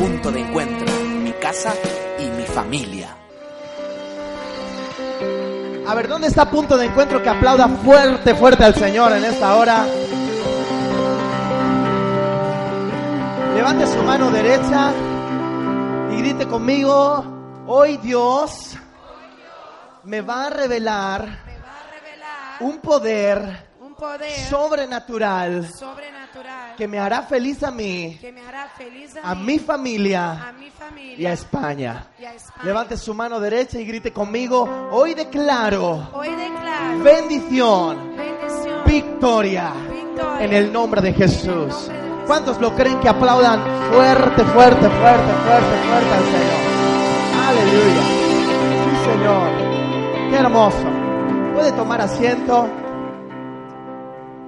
punto de encuentro, mi casa y mi familia. A ver, ¿dónde está punto de encuentro que aplauda fuerte, fuerte al Señor en esta hora? Levante su mano derecha y grite conmigo, hoy Dios me va a revelar un poder poder sobrenatural sobrenatural que me hará feliz a mí, que me hará feliz a, a mí, mi familia a mi familia y a España. y a España. Levante su mano derecha y grite conmigo, hoy declaro Hoy declaro bendición, bendición, victoria victoria en el nombre de Jesús. En el nombre de Jesús. ¿Cuántos lo creen que aplaudan fuerte, fuerte, fuerte, fuerte, fuerte al Señor? Aleluya. Sí, Señor. Qué hermoso. Puede tomar asiento.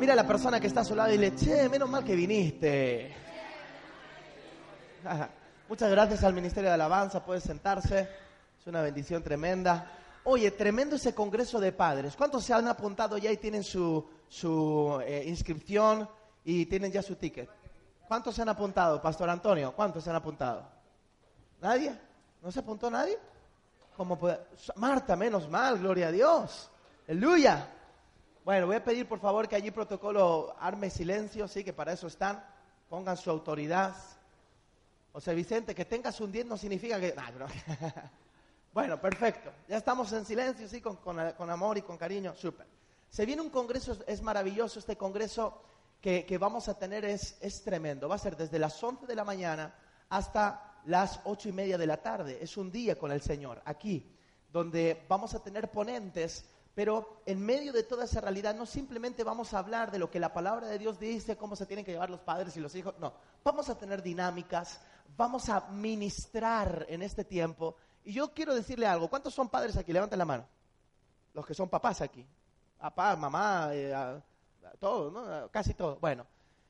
Mira a la persona que está a su lado y le, che, menos mal que viniste. Muchas gracias al Ministerio de Alabanza, puede sentarse. Es una bendición tremenda. Oye, tremendo ese congreso de padres. ¿Cuántos se han apuntado ya y tienen su, eh, inscripción y tienen ya su ticket? ¿Cuántos se han apuntado, Pastor Antonio? ¿Cuántos se han apuntado? ¿Nadie? ¿No se apuntó nadie? ¿Cómo puede? Marta, menos mal, gloria a Dios. Aleluya. Bueno, voy a pedir por favor que allí protocolo arme silencio, sí, que para eso están. Pongan su autoridad. Sea, Vicente, que tengas un 10 no significa que... Nah, bueno, perfecto. Ya estamos en silencio, sí, con, con- con amor y con cariño. Súper. Se viene un congreso, es maravilloso. Este congreso que, que vamos a tener es, es tremendo. Va a ser desde las 11 de la mañana hasta las ocho y media de la tarde. Es un día con el Señor, aquí, donde vamos a tener ponentes pero en medio de toda esa realidad no simplemente vamos a hablar de lo que la palabra de Dios dice, cómo se tienen que llevar los padres y los hijos, no, vamos a tener dinámicas, vamos a ministrar en este tiempo. Y yo quiero decirle algo, ¿cuántos son padres aquí? Levanten la mano. Los que son papás aquí. Papá, mamá, eh, todo. Casi todo. Bueno,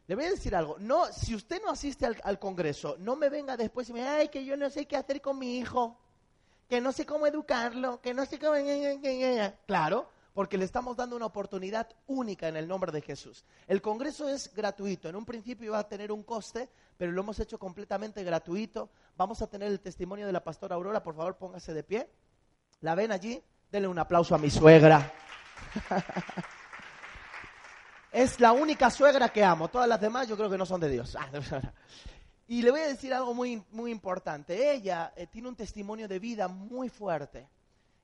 le voy a decir algo. No, si usted no asiste al, al Congreso, no me venga después y me diga, ay, que yo no sé qué hacer con mi hijo que no sé cómo educarlo, que no sé cómo... Claro, porque le estamos dando una oportunidad única en el nombre de Jesús. El Congreso es gratuito, en un principio iba a tener un coste, pero lo hemos hecho completamente gratuito. Vamos a tener el testimonio de la pastora Aurora, por favor póngase de pie. ¿La ven allí? Denle un aplauso a mi suegra. es la única suegra que amo, todas las demás yo creo que no son de Dios. Y le voy a decir algo muy, muy importante. Ella eh, tiene un testimonio de vida muy fuerte.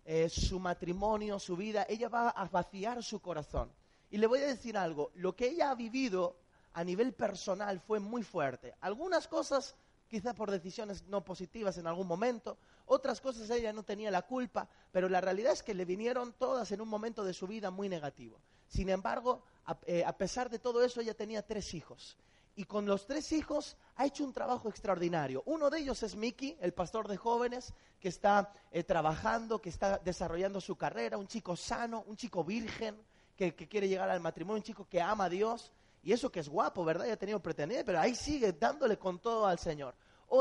Eh, su matrimonio, su vida, ella va a vaciar su corazón. Y le voy a decir algo, lo que ella ha vivido a nivel personal fue muy fuerte. Algunas cosas quizá por decisiones no positivas en algún momento, otras cosas ella no tenía la culpa, pero la realidad es que le vinieron todas en un momento de su vida muy negativo. Sin embargo, a, eh, a pesar de todo eso, ella tenía tres hijos y con los tres hijos ha hecho un trabajo extraordinario. Uno de ellos es Mickey, el pastor de jóvenes, que está eh, trabajando, que está desarrollando su carrera, un chico sano, un chico virgen, que, que, quiere llegar al matrimonio, un chico que ama a Dios, y eso que es guapo, ¿verdad? Ya ha tenido pretendiente, pero ahí sigue dándole con todo al Señor.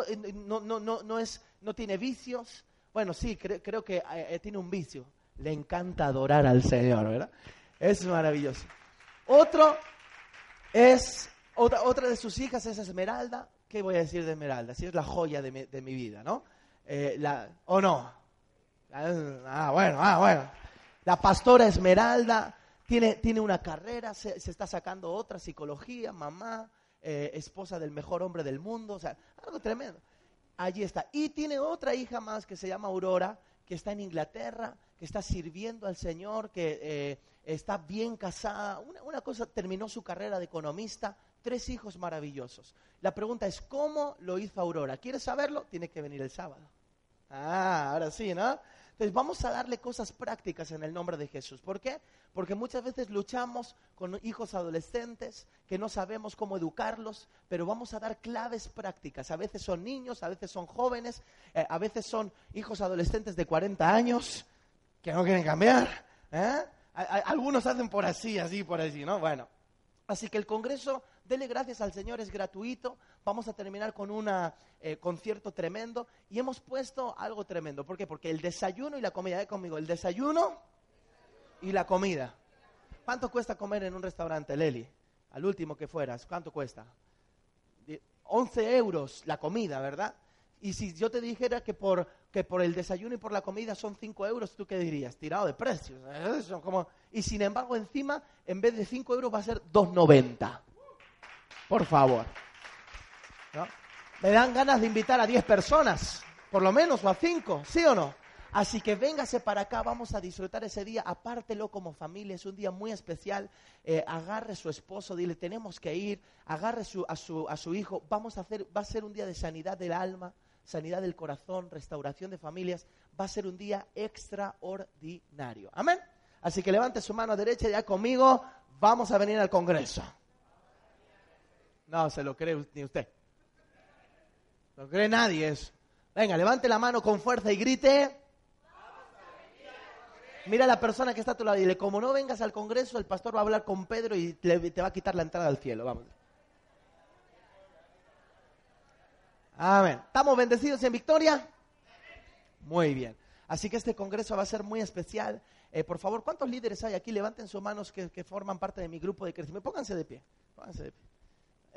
Eh, no, no, no, no, es, no tiene vicios, bueno, sí, cre creo que eh, tiene un vicio, le encanta adorar al Señor, ¿verdad? Es maravilloso. Otro es otra, otra, de sus hijas es Esmeralda. ¿Qué voy a decir de Esmeralda? Si es la joya de mi, vida, ¿no? Eh, la, ¿O no? Ah, bueno, ah, bueno. La pastora Esmeralda tiene, tiene una carrera, se, se, está sacando otra, psicología, mamá, eh, esposa del mejor hombre del mundo, o sea, algo tremendo. Allí está. Y tiene otra hija más que se llama Aurora, que está en Inglaterra, que está sirviendo al Señor, que eh, está bien casada. Una, una cosa, terminó su carrera de economista, tres hijos maravillosos. La pregunta es, ¿cómo lo hizo Aurora? ¿Quieres saberlo? Tiene que venir el sábado. Ah, ahora sí, ¿no? Entonces vamos a darle cosas prácticas en el nombre de Jesús. ¿Por qué? Porque muchas veces luchamos con hijos adolescentes que no sabemos cómo educarlos, pero vamos a dar claves prácticas. A veces son niños, a veces son jóvenes, eh, a veces son hijos adolescentes de 40 años que no quieren cambiar. ¿eh? Algunos hacen por así, así, por así, ¿no? Bueno, así que el Congreso Dele gracias al Señor, es gratuito. Vamos a terminar con un eh, concierto tremendo. Y hemos puesto algo tremendo. ¿Por qué? Porque el desayuno y la comida, ¿eh? conmigo, el desayuno y la comida. ¿Cuánto cuesta comer en un restaurante, Leli? Al último que fueras, ¿cuánto cuesta? 11 euros la comida, ¿verdad? Y si yo te dijera que por, que por el desayuno y por la comida son 5 euros, ¿tú qué dirías? Tirado de precios. Como... Y sin embargo, encima, en vez de 5 euros va a ser 2,90. Por favor. Me dan ganas de invitar a 10 personas, por lo menos, o a 5, ¿sí o no? Así que véngase para acá, vamos a disfrutar ese día, apártelo como familia, es un día muy especial. Eh, agarre a su esposo, dile, tenemos que ir, agarre a, su, a su hijo, vamos a hacer, va a ser un día de sanidad del alma, sanidad del corazón, restauración de familias, va a ser un día extraordinario. Amén. Así que levante su mano derecha ya conmigo, vamos a venir al Congreso. No se lo cree ni usted. No cree nadie eso. Venga, levante la mano con fuerza y grite. Mira a la persona que está a tu lado y dile, como no vengas al Congreso, el pastor va a hablar con Pedro y te va a quitar la entrada al cielo. Vamos. Amén. ¿Estamos bendecidos en victoria? Muy bien. Así que este Congreso va a ser muy especial. Eh, por favor, ¿cuántos líderes hay aquí? Levanten sus manos que, que forman parte de mi grupo de crecimiento. Pónganse de pie. Pónganse de pie.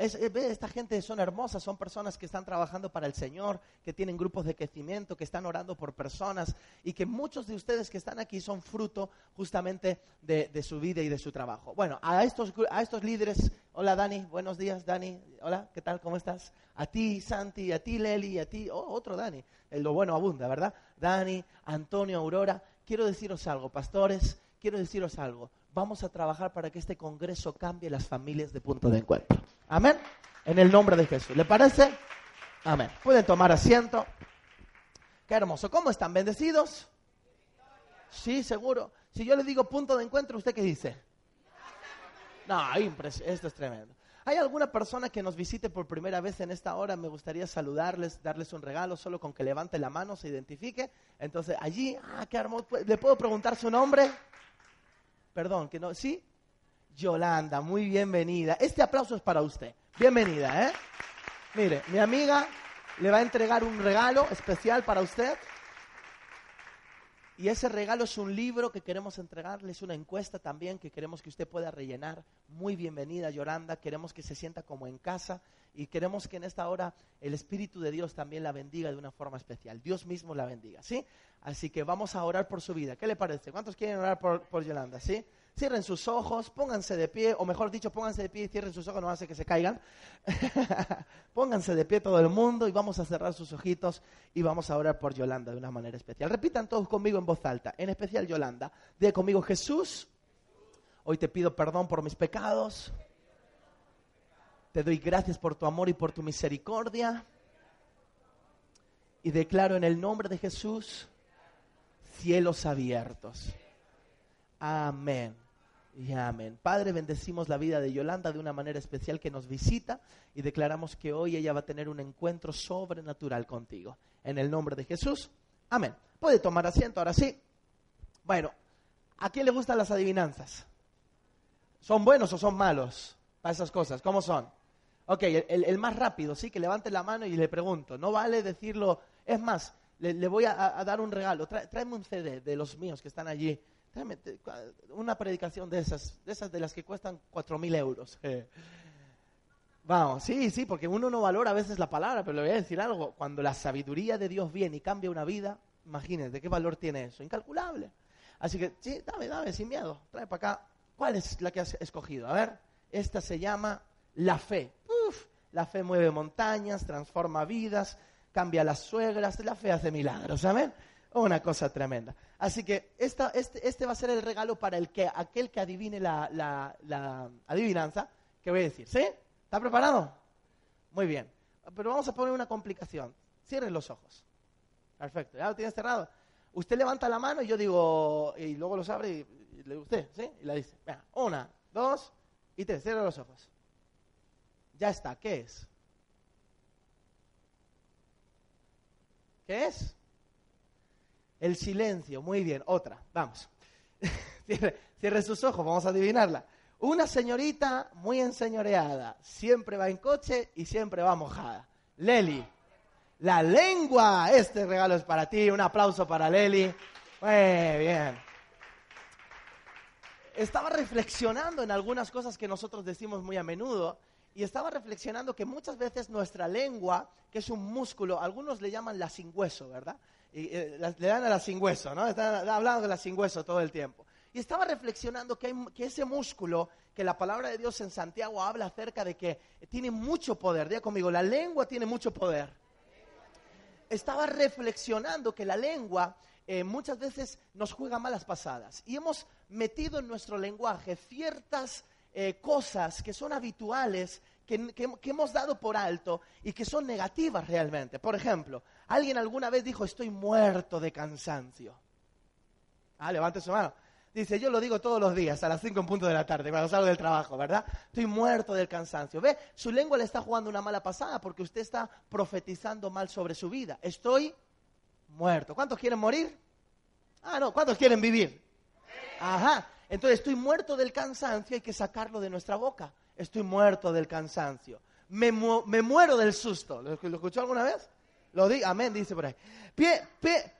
Eh, esta gente son hermosas, son personas que están trabajando para el Señor, que tienen grupos de crecimiento, que están orando por personas y que muchos de ustedes que están aquí son fruto justamente de, su vida y de su trabajo. Bueno, a estos, a estos líderes, hola Dani, buenos días Dani, hola, ¿qué tal? ¿Cómo estás? A ti Santi, a ti Leli, a ti, oh, otro Dani, lo bueno abunda, ¿verdad? Dani, Antonio, Aurora, quiero deciros algo, pastores, quiero deciros algo vamos a trabajar para que este Congreso cambie las familias de punto de encuentro. Amén. En el nombre de Jesús. ¿Le parece? Amén. Pueden tomar asiento. Qué hermoso. ¿Cómo están? ¿Bendecidos? Sí, seguro. Si yo le digo punto de encuentro, ¿usted qué dice? No, esto es tremendo. ¿Hay alguna persona que nos visite por primera vez en esta hora? Me gustaría saludarles, darles un regalo, solo con que levante la mano, se identifique. Entonces, allí, ah, qué hermoso. ¿Le puedo preguntar su nombre? Perdón, que no, ¿sí? Yolanda, muy bienvenida. Este aplauso es para usted. Bienvenida, ¿eh? Mire, mi amiga le va a entregar un regalo especial para usted. Y ese regalo es un libro que queremos entregarle, es una encuesta también que queremos que usted pueda rellenar. Muy bienvenida, Yolanda. Queremos que se sienta como en casa y queremos que en esta hora el Espíritu de Dios también la bendiga de una forma especial. Dios mismo la bendiga, ¿sí? Así que vamos a orar por su vida. ¿Qué le parece? ¿Cuántos quieren orar por, por Yolanda? ¿Sí? Cierren sus ojos, pónganse de pie, o mejor dicho, pónganse de pie y cierren sus ojos, no hace que se caigan. pónganse de pie todo el mundo y vamos a cerrar sus ojitos y vamos a orar por Yolanda de una manera especial. Repitan todos conmigo en voz alta, en especial Yolanda. Diga conmigo, Jesús, hoy te pido perdón por mis pecados. Te doy gracias por tu amor y por tu misericordia. Y declaro en el nombre de Jesús cielos abiertos. Amén. Y amén. Padre, bendecimos la vida de Yolanda de una manera especial que nos visita y declaramos que hoy ella va a tener un encuentro sobrenatural contigo. En el nombre de Jesús. Amén. Puede tomar asiento ahora sí. Bueno, ¿a quién le gustan las adivinanzas? ¿Son buenos o son malos para esas cosas? ¿Cómo son? Ok, el, más rápido, sí, que levante la mano y le pregunto. No vale decirlo. Es más, le, voy a, dar un regalo. tráeme un CD de los míos que están allí. Tráeme una predicación de esas, de esas de las que cuestan cuatro mil euros. Vamos, sí, sí, porque uno no valora a veces la palabra, pero le voy a decir algo. Cuando la sabiduría de Dios viene y cambia una vida, imagínese, ¿qué valor tiene eso? Incalculable. Así que, sí, dame, dame, sin miedo. Trae para acá. ¿Cuál es la que has escogido? A ver, esta se llama la fe. La fe mueve montañas, transforma vidas, cambia las suegras, la fe hace milagros, ¿saben? Una cosa tremenda. Así que esta, este, este, va a ser el regalo para el que, aquel que adivine la, adivinanza que voy a decir. ¿Sí? ¿Está preparado? Muy bien. Pero vamos a poner una complicación. Cierren los ojos. Perfecto. ¿Ya lo tienes cerrado? Usted levanta la mano y yo digo, y luego los abre y, le digo usted, ¿sí? Y la dice. una, dos y tres. Cierren los ojos. Ya está. ¿Qué es? ¿Qué es? El silencio. Muy bien. Otra. Vamos. cierre, sus ojos. Vamos a adivinarla. Una señorita muy enseñoreada. Siempre va en coche y siempre va mojada. Leli. La lengua. Este regalo es para ti. Un aplauso para Leli. Muy bien. Estaba reflexionando en algunas cosas que nosotros decimos muy a menudo Y estaba reflexionando que muchas veces nuestra lengua, que es un músculo, algunos le llaman la sin hueso, ¿verdad? Y, eh, le dan a la sin hueso, ¿no? Están hablando de la sin hueso todo el tiempo. Y estaba reflexionando que, que ese músculo, que la palabra de Dios en Santiago habla acerca de que tiene mucho poder. Diga conmigo, la lengua tiene mucho poder estaba reflexionando que la lengua eh, muchas veces nos juega malas pasadas y hemos metido en nuestro lenguaje ciertas eh, cosas que son habituales, que, que- que hemos dado por alto y que son negativas realmente. Por ejemplo, alguien alguna vez dijo, estoy muerto de cansancio. Ah, levante su mano. Dice, yo lo digo todos los días, a las 5 en punto de la tarde, cuando salgo del trabajo, ¿verdad? Estoy muerto del cansancio. ¿Ve? Su lengua le está jugando una mala pasada porque usted está profetizando mal sobre su vida. Estoy muerto. ¿Cuántos quieren morir? Ah, no. ¿Cuántos quieren vivir? Ajá. Entonces, estoy muerto del cansancio, hay que sacarlo de nuestra boca. Estoy muerto del cansancio. Me, mu- me muero del susto. ¿Lo, escuchó alguna vez? Lo di, amén, dice por ahí. Pie- pie-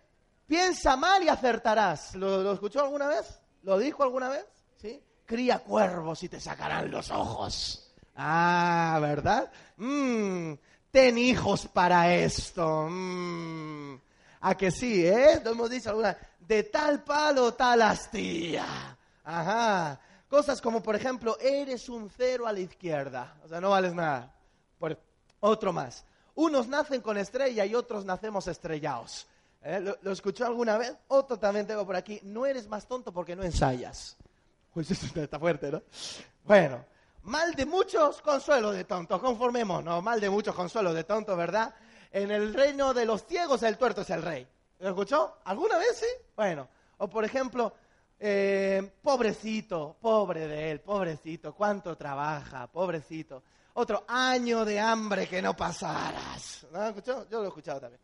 piensa mal y acertarás. ¿Lo, escuchó alguna vez? ¿Lo dijo alguna vez? ¿Sí? Cría cuervos y te sacarán los ojos. Ah, ¿verdad? Mm, ten hijos para esto. Mm. A que sí, ¿eh? Lo hemos dicho alguna De tal palo, tal astilla. Ajá. Cosas como, por ejemplo, eres un cero a la izquierda. O sea, no vales nada. Por, otro más. Unos nacen con estrella y otros nacemos estrellados. ¿Eh? ¿Lo, lo escuchó alguna vez? Otro también tengo por aquí. No eres más tonto porque no ensayas. Pues eso está fuerte, ¿no? Bueno, mal de muchos, consuelo de tontos. Conformémonos, mal de muchos, consuelo de tontos, ¿verdad? En el reino de los ciegos, el tuerto es el rey. ¿Lo escuchó? ¿Alguna vez sí? Bueno, o por ejemplo, eh, pobrecito, pobre de él, pobrecito, cuánto trabaja, pobrecito. Otro año de hambre que no pasaras. ¿No lo escuchó? Yo lo he escuchado también.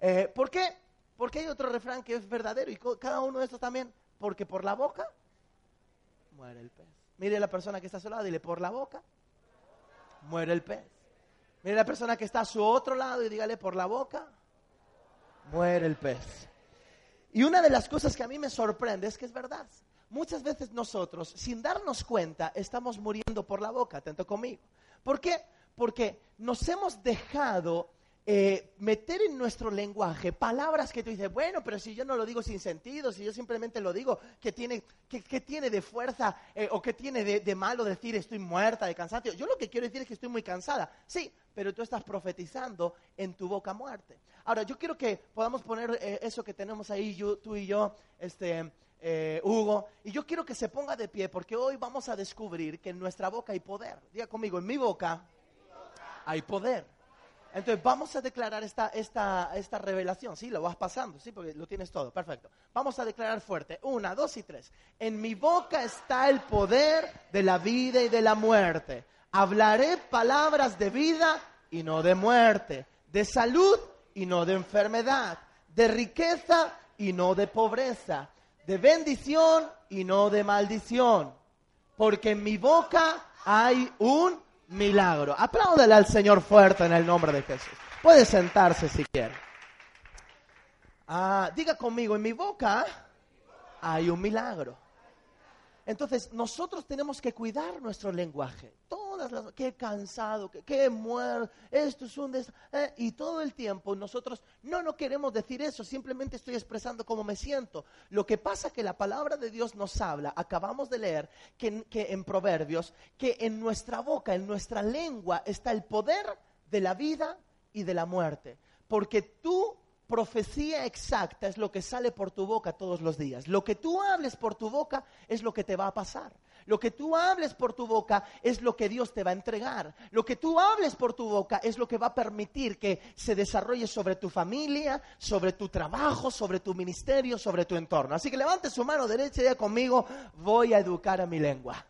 Eh, ¿Por qué? Porque hay otro refrán que es verdadero y cada uno de estos también. Porque por la boca muere el pez. Mire a la persona que está a su lado y dile, por la boca muere el pez. Mire a la persona que está a su otro lado y dígale, por la boca muere el pez. Y una de las cosas que a mí me sorprende es que es verdad. Muchas veces nosotros, sin darnos cuenta, estamos muriendo por la boca, atento conmigo. ¿Por qué? Porque nos hemos dejado eh, meter en nuestro lenguaje palabras que tú dices, bueno, pero si yo no lo digo sin sentido, si yo simplemente lo digo, ¿qué tiene, qué, tiene de fuerza eh, o qué tiene de, malo decir estoy muerta de cansancio? Yo lo que quiero decir es que estoy muy cansada. Sí, pero tú estás profetizando en tu boca muerte. Ahora, yo quiero que podamos poner eh, eso que tenemos ahí, yo- tú y yo, este, Hugo, y yo quiero que se ponga de pie porque hoy vamos a descubrir que en nuestra boca hay poder. Diga conmigo, en mi boca hay poder. Entonces vamos a declarar esta, esta, esta revelación, ¿sí? Lo vas pasando, ¿sí? Porque lo tienes todo, perfecto. Vamos a declarar fuerte, una, dos y tres. En mi boca está el poder de la vida y de la muerte. Hablaré palabras de vida y no de muerte, de salud y no de enfermedad, de riqueza y no de pobreza, de bendición y no de maldición porque en mi boca hay un milagro. Apláudale al Señor fuerte en el nombre de Jesús. Puede sentarse si quiere. Ah, diga conmigo, en mi boca hay un milagro. Entonces, nosotros tenemos que cuidar nuestro lenguaje. Qué cansado, qué, muerto, esto es un des- eh, y todo el tiempo nosotros no no queremos decir eso, simplemente estoy expresando cómo me siento. Lo que pasa es que la palabra de Dios nos habla, acabamos de leer que, que en Proverbios, que en nuestra boca, en nuestra lengua está el poder de la vida y de la muerte. Porque tú profecía exacta es lo que sale por tu boca todos los días. Lo que tú hables por tu boca es lo que te va a pasar. Lo que tú hables por tu boca es lo que Dios te va a entregar. Lo que tú hables por tu boca es lo que va a permitir que se desarrolle sobre tu familia, sobre tu trabajo, sobre tu ministerio, sobre tu entorno. Así que levante su mano derecha y diga conmigo, voy a educar a mi lengua.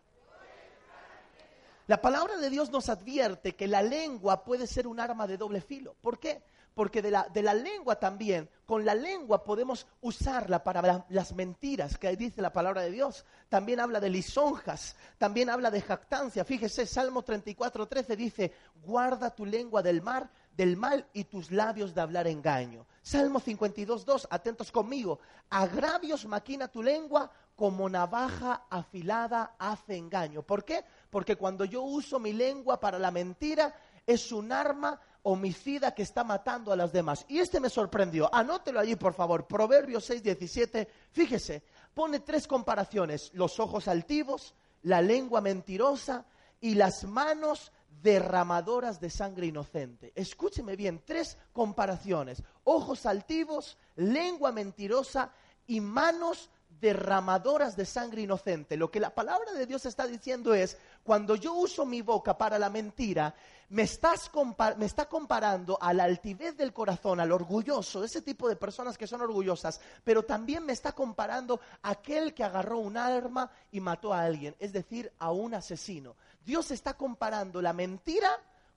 La palabra de Dios nos advierte que la lengua puede ser un arma de doble filo. ¿Por qué? Porque de la, de la lengua también, con la lengua podemos usarla para la- las mentiras que dice la palabra de Dios. También habla de lisonjas, también habla de jactancia. Fíjese, Salmo 34, 13 dice, guarda tu lengua del mar, del mal y tus labios de hablar engaño. Salmo 52, 2, atentos conmigo, agravios maquina tu lengua como navaja afilada hace engaño. ¿Por qué? Porque cuando yo uso mi lengua para la mentira, es un arma homicida que está matando a las demás. Y este me sorprendió. Anótelo allí, por favor. Proverbios 6, 17. Fíjese, pone tres comparaciones. Los ojos altivos, la lengua mentirosa y las manos derramadoras de sangre inocente. Escúcheme bien, tres comparaciones. Ojos altivos, lengua mentirosa y manos derramadoras de sangre inocente. Lo que la palabra de Dios está diciendo es, cuando yo uso mi boca para la mentira, me, estás me está comparando a la altivez del corazón, al orgulloso, ese tipo de personas que son orgullosas, pero también me está comparando a aquel que agarró un arma y mató a alguien, es decir, a un asesino. Dios está comparando la mentira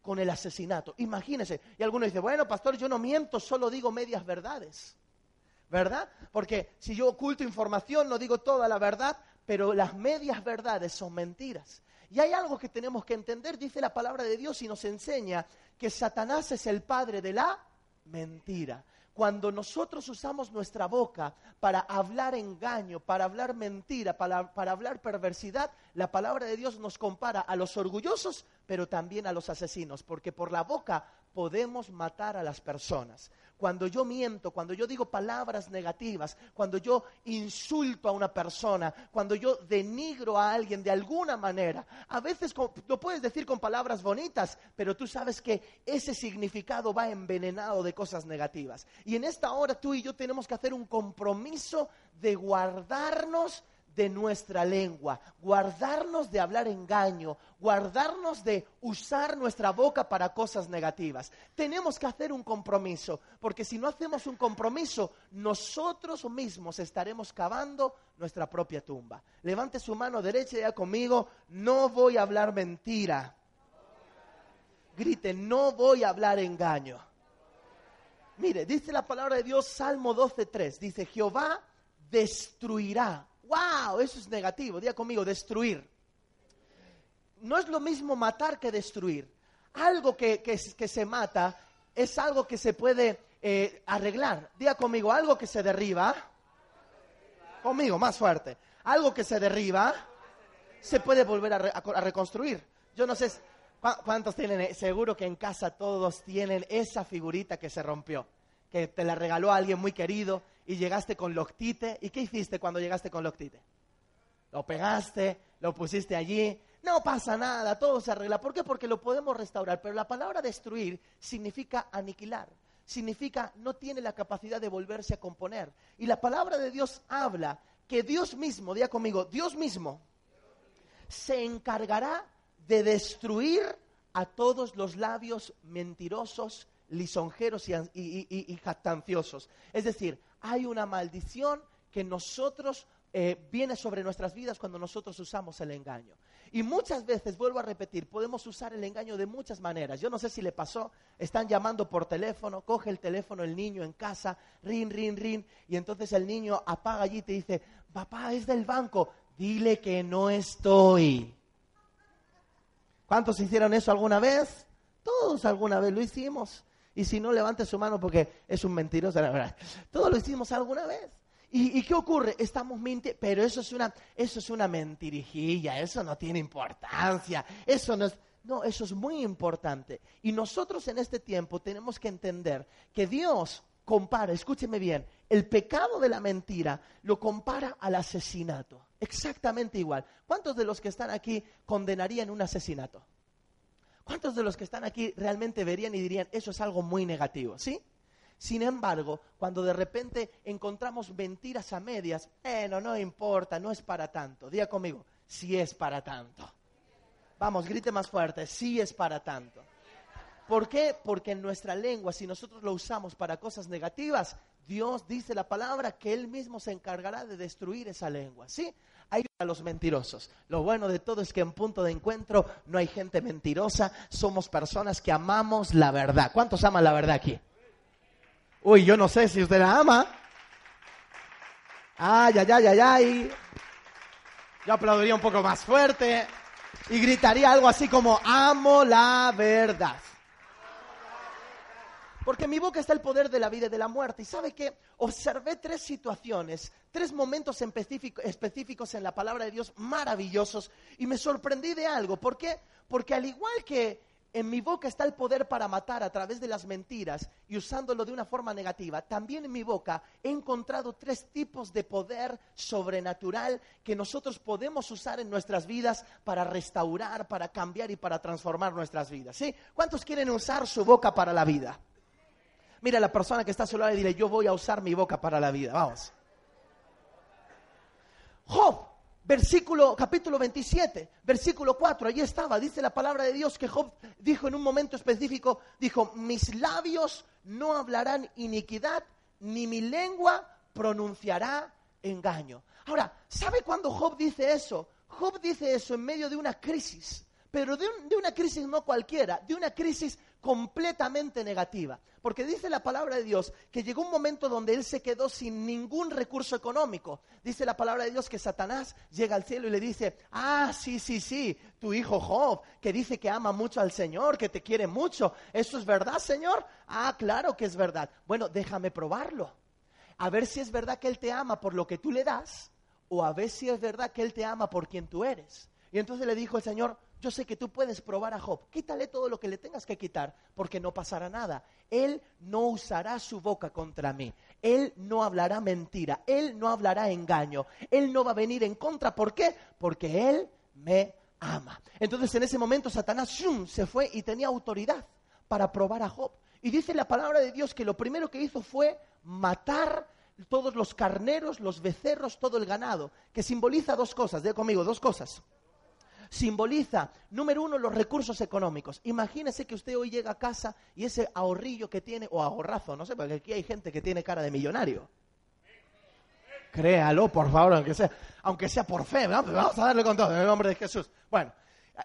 con el asesinato. Imagínese. Y alguno dice, bueno, pastor, yo no miento, solo digo medias verdades. ¿Verdad? Porque si yo oculto información, no digo toda la verdad, pero las medias verdades son mentiras. Y hay algo que tenemos que entender, dice la palabra de Dios y nos enseña que Satanás es el padre de la mentira. Cuando nosotros usamos nuestra boca para hablar engaño, para hablar mentira, para, para, hablar perversidad, la palabra de Dios nos compara a los orgullosos, pero también a los asesinos, porque por la boca podemos matar a las personas cuando yo miento, cuando yo digo palabras negativas, cuando yo insulto a una persona, cuando yo denigro a alguien de alguna manera. A veces lo puedes decir con palabras bonitas, pero tú sabes que ese significado va envenenado de cosas negativas. Y en esta hora tú y yo tenemos que hacer un compromiso de guardarnos de nuestra lengua, guardarnos de hablar engaño, guardarnos de usar nuestra boca para cosas negativas. Tenemos que hacer un compromiso, porque si no hacemos un compromiso, nosotros mismos estaremos cavando nuestra propia tumba. Levante su mano derecha y ya conmigo, no voy a hablar mentira. Grite, no voy a hablar engaño. Mire, dice la palabra de Dios, Salmo 12.3, dice, Jehová destruirá wow, eso es negativo. Diga conmigo, destruir. No es lo mismo matar que destruir. Algo que, que, se mata es algo que se puede eh, arreglar. Diga conmigo, algo que se derriba. Conmigo, más fuerte. Algo que se derriba se puede volver a, reconstruir. Yo no sé cuántos tienen, eh, seguro que en casa todos tienen esa figurita que se rompió, que te la regaló alguien muy querido y llegaste con loctite. ¿Y qué hiciste cuando llegaste con loctite? Lo pegaste, lo pusiste allí. No pasa nada, todo se arregla. ¿Por qué? Porque lo podemos restaurar. Pero la palabra destruir significa aniquilar. Significa no tiene la capacidad de volverse a componer. Y la palabra de Dios habla que Dios mismo, diga conmigo, Dios mismo se encargará de destruir a todos los labios mentirosos, lisonjeros y, y, y, jactanciosos. Es decir, hay una maldición que nosotros eh, viene sobre nuestras vidas cuando nosotros usamos el engaño. Y muchas veces, vuelvo a repetir, podemos usar el engaño de muchas maneras. Yo no sé si le pasó, están llamando por teléfono, coge el teléfono el niño en casa, rin, rin, rin, y entonces el niño apaga allí y te dice, papá, es del banco, dile que no estoy. ¿Cuántos hicieron eso alguna vez? Todos alguna vez lo hicimos. Y si no, levante su mano porque es un mentiroso, la verdad. Todo lo hicimos alguna vez. ¿Y, qué ocurre? Estamos mintiendo, pero eso es, una, eso es una mentirijilla, eso no tiene importancia, eso no es... No, eso es muy importante. Y nosotros en este tiempo tenemos que entender que Dios compara, escúcheme bien, el pecado de la mentira lo compara al asesinato. Exactamente igual. ¿Cuántos de los que están aquí condenarían un asesinato? ¿Cuántos de los que están aquí realmente verían y dirían, eso es algo muy negativo? ¿Sí? Sin embargo, cuando de repente encontramos mentiras a medias, eh, no, no importa, no es para tanto. Diga conmigo, sí es para tanto. Vamos, grite más fuerte, sí es para tanto. ¿Por qué? Porque en nuestra lengua, si nosotros lo usamos para cosas negativas, Dios dice la palabra que Él mismo se encargará de destruir esa lengua. ¿Sí? Hay a los mentirosos. Lo bueno de todo es que en punto de encuentro no hay gente mentirosa, somos personas que amamos la verdad. ¿Cuántos aman la verdad aquí? Uy, yo no sé si usted la ama. Ay, ay, ay, ay, ay. Yo aplaudiría un poco más fuerte y gritaría algo así como, amo la verdad. Porque en mi boca está el poder de la vida y de la muerte. Y sabe que observé tres situaciones, tres momentos específico- específicos en la palabra de Dios maravillosos y me sorprendí de algo. ¿Por qué? Porque al igual que en mi boca está el poder para matar a través de las mentiras y usándolo de una forma negativa, también en mi boca he encontrado tres tipos de poder sobrenatural que nosotros podemos usar en nuestras vidas para restaurar, para cambiar y para transformar nuestras vidas. ¿Sí? ¿Cuántos quieren usar su boca para la vida? Mira la persona que está a y dile, yo voy a usar mi boca para la vida. Vamos. Job, versículo, capítulo 27, versículo 4, allí estaba, dice la palabra de Dios que Job dijo en un momento específico, dijo, mis labios no hablarán iniquidad, ni mi lengua pronunciará engaño. Ahora, ¿sabe cuándo Job dice eso? Job dice eso en medio de una crisis, pero de, de una crisis no cualquiera, de una crisis completamente negativa. Porque dice la palabra de Dios que llegó un momento donde él se quedó sin ningún recurso económico. Dice la palabra de Dios que Satanás llega al cielo y le dice, ah, sí, sí, sí, tu hijo Job, que dice que ama mucho al Señor, que te quiere mucho. ¿Eso es verdad, Señor? Ah, claro que es verdad. Bueno, déjame probarlo. A ver si es verdad que Él te ama por lo que tú le das o a ver si es verdad que Él te ama por quien tú eres. Y entonces le dijo el Señor, yo sé que tú puedes probar a Job, quítale todo lo que le tengas que quitar, porque no pasará nada. Él no usará su boca contra mí, Él no hablará mentira, Él no hablará engaño, Él no va a venir en contra. ¿Por qué? Porque Él me ama. Entonces en ese momento Satanás ¡shum! se fue y tenía autoridad para probar a Job. Y dice la palabra de Dios que lo primero que hizo fue matar todos los carneros, los becerros, todo el ganado, que simboliza dos cosas, de conmigo, dos cosas. Simboliza, número uno, los recursos económicos. Imagínese que usted hoy llega a casa y ese ahorrillo que tiene, o ahorrazo, no sé, porque aquí hay gente que tiene cara de millonario. Créalo, por favor, aunque sea, aunque sea por fe, ¿no? vamos a darle con todo, en el nombre de Jesús. Bueno,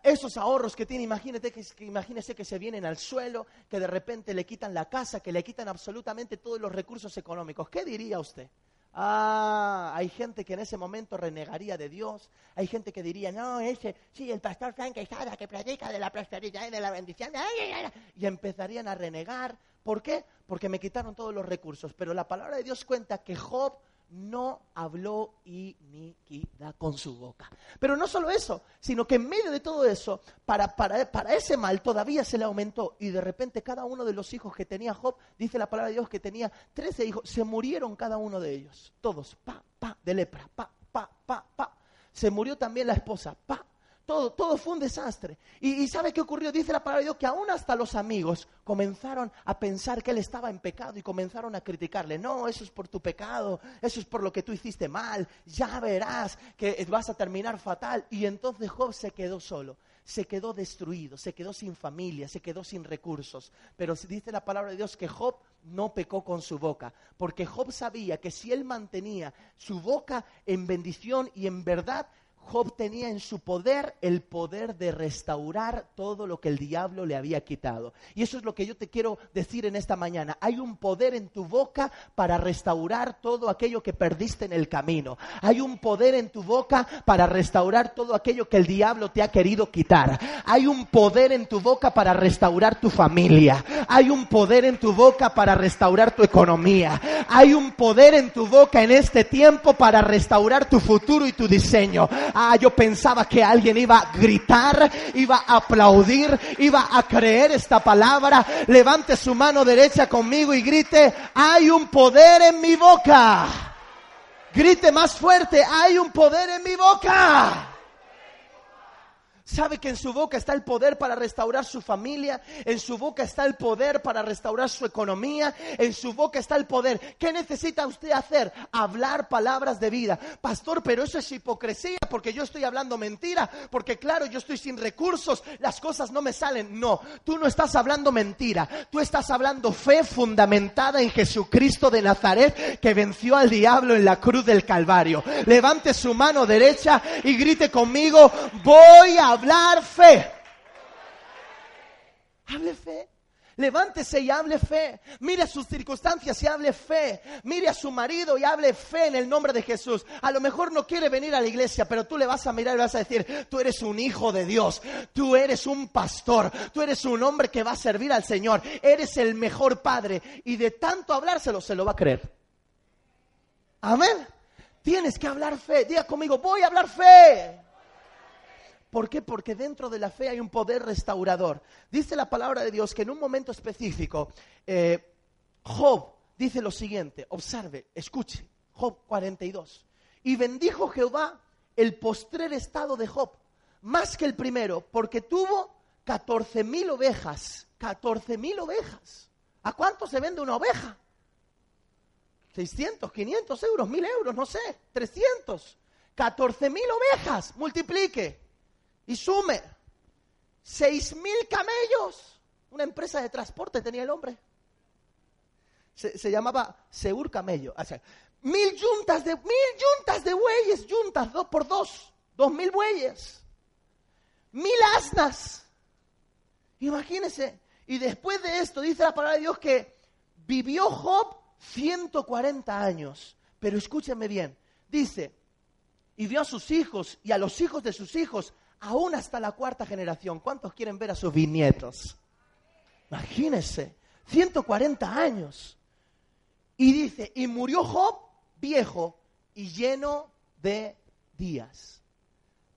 esos ahorros que tiene, imagínate que, que- imagínese que se vienen al suelo, que de repente le quitan la casa, que le quitan absolutamente todos los recursos económicos. ¿Qué diría usted? Ah, hay gente que en ese momento renegaría de Dios. Hay gente que diría, no, ese, sí, el pastor Frank Quesada que predica de la prosperidad y de la bendición. ay, ay, ay", Y empezarían a renegar. ¿Por qué? Porque me quitaron todos los recursos. Pero la palabra de Dios cuenta que Job no habló iniquidad con su boca. Pero no solo eso, sino que en medio de todo eso, para, para, para ese mal todavía se le aumentó. Y de repente cada uno de los hijos que tenía Job, dice la palabra de Dios que tenía 13 hijos, se murieron cada uno de ellos. Todos, pa, pa, de lepra, pa, pa, pa, pa. Se murió también la esposa, pa. Todo, todo fue un desastre. Y, y ¿sabe qué ocurrió? Dice la palabra de Dios que aún hasta los amigos comenzaron a pensar que él estaba en pecado y comenzaron a criticarle. No, eso es por tu pecado, eso es por lo que tú hiciste mal, ya verás que vas a terminar fatal. Y entonces Job se quedó solo, se quedó destruido, se quedó sin familia, se quedó sin recursos. Pero dice la palabra de Dios que Job no pecó con su boca, porque Job sabía que si él mantenía su boca en bendición y en verdad, Job tenía en su poder el poder de restaurar todo lo que el diablo le había quitado. Y eso es lo que yo te quiero decir en esta mañana. Hay un poder en tu boca para restaurar todo aquello que perdiste en el camino. Hay un poder en tu boca para restaurar todo aquello que el diablo te ha querido quitar. Hay un poder en tu boca para restaurar tu familia. Hay un poder en tu boca para restaurar tu economía. Hay un poder en tu boca en este tiempo para restaurar tu futuro y tu diseño. Ah, yo pensaba que alguien iba a gritar, iba a aplaudir, iba a creer esta palabra. Levante su mano derecha conmigo y grite, hay un poder en mi boca. Grite más fuerte, hay un poder en mi boca. Sabe que en su boca está el poder para restaurar su familia, en su boca está el poder para restaurar su economía, en su boca está el poder. ¿Qué necesita usted hacer? Hablar palabras de vida. Pastor, pero eso es hipocresía porque yo estoy hablando mentira, porque claro, yo estoy sin recursos, las cosas no me salen. No, tú no estás hablando mentira, tú estás hablando fe fundamentada en Jesucristo de Nazaret que venció al diablo en la cruz del Calvario. Levante su mano derecha y grite conmigo, voy a hablar fe. Hable fe. Levántese y hable fe. Mire sus circunstancias y hable fe. Mire a su marido y hable fe en el nombre de Jesús. A lo mejor no quiere venir a la iglesia, pero tú le vas a mirar y le vas a decir, tú eres un hijo de Dios. Tú eres un pastor. Tú eres un hombre que va a servir al Señor. Eres el mejor padre. Y de tanto hablárselo, se lo va a creer. Amén. Tienes que hablar fe. Diga conmigo, voy a hablar fe. ¿Por qué? Porque dentro de la fe hay un poder restaurador. Dice la palabra de Dios que en un momento específico, eh, Job dice lo siguiente, observe, escuche, Job 42. Y bendijo Jehová el postrer estado de Job, más que el primero, porque tuvo 14 mil ovejas. 14 mil ovejas. ¿A cuánto se vende una oveja? 600, 500 euros, 1000 euros, no sé, 300. 14 mil ovejas, multiplique y sume seis mil camellos. Una empresa de transporte tenía el hombre. Se, llamaba Seur Camello. O mil yuntas de mil yuntas de bueyes, yuntas dos por dos, dos mil bueyes, mil asnas. Imagínense. Y después de esto dice la palabra de Dios que vivió Job 140 años. Pero escúchenme bien. Dice, y vio a sus hijos y a los hijos de sus hijos aún hasta la cuarta generación. ¿Cuántos quieren ver a sus bisnietos? Imagínense, 140 años. Y dice, y murió Job viejo y lleno de días.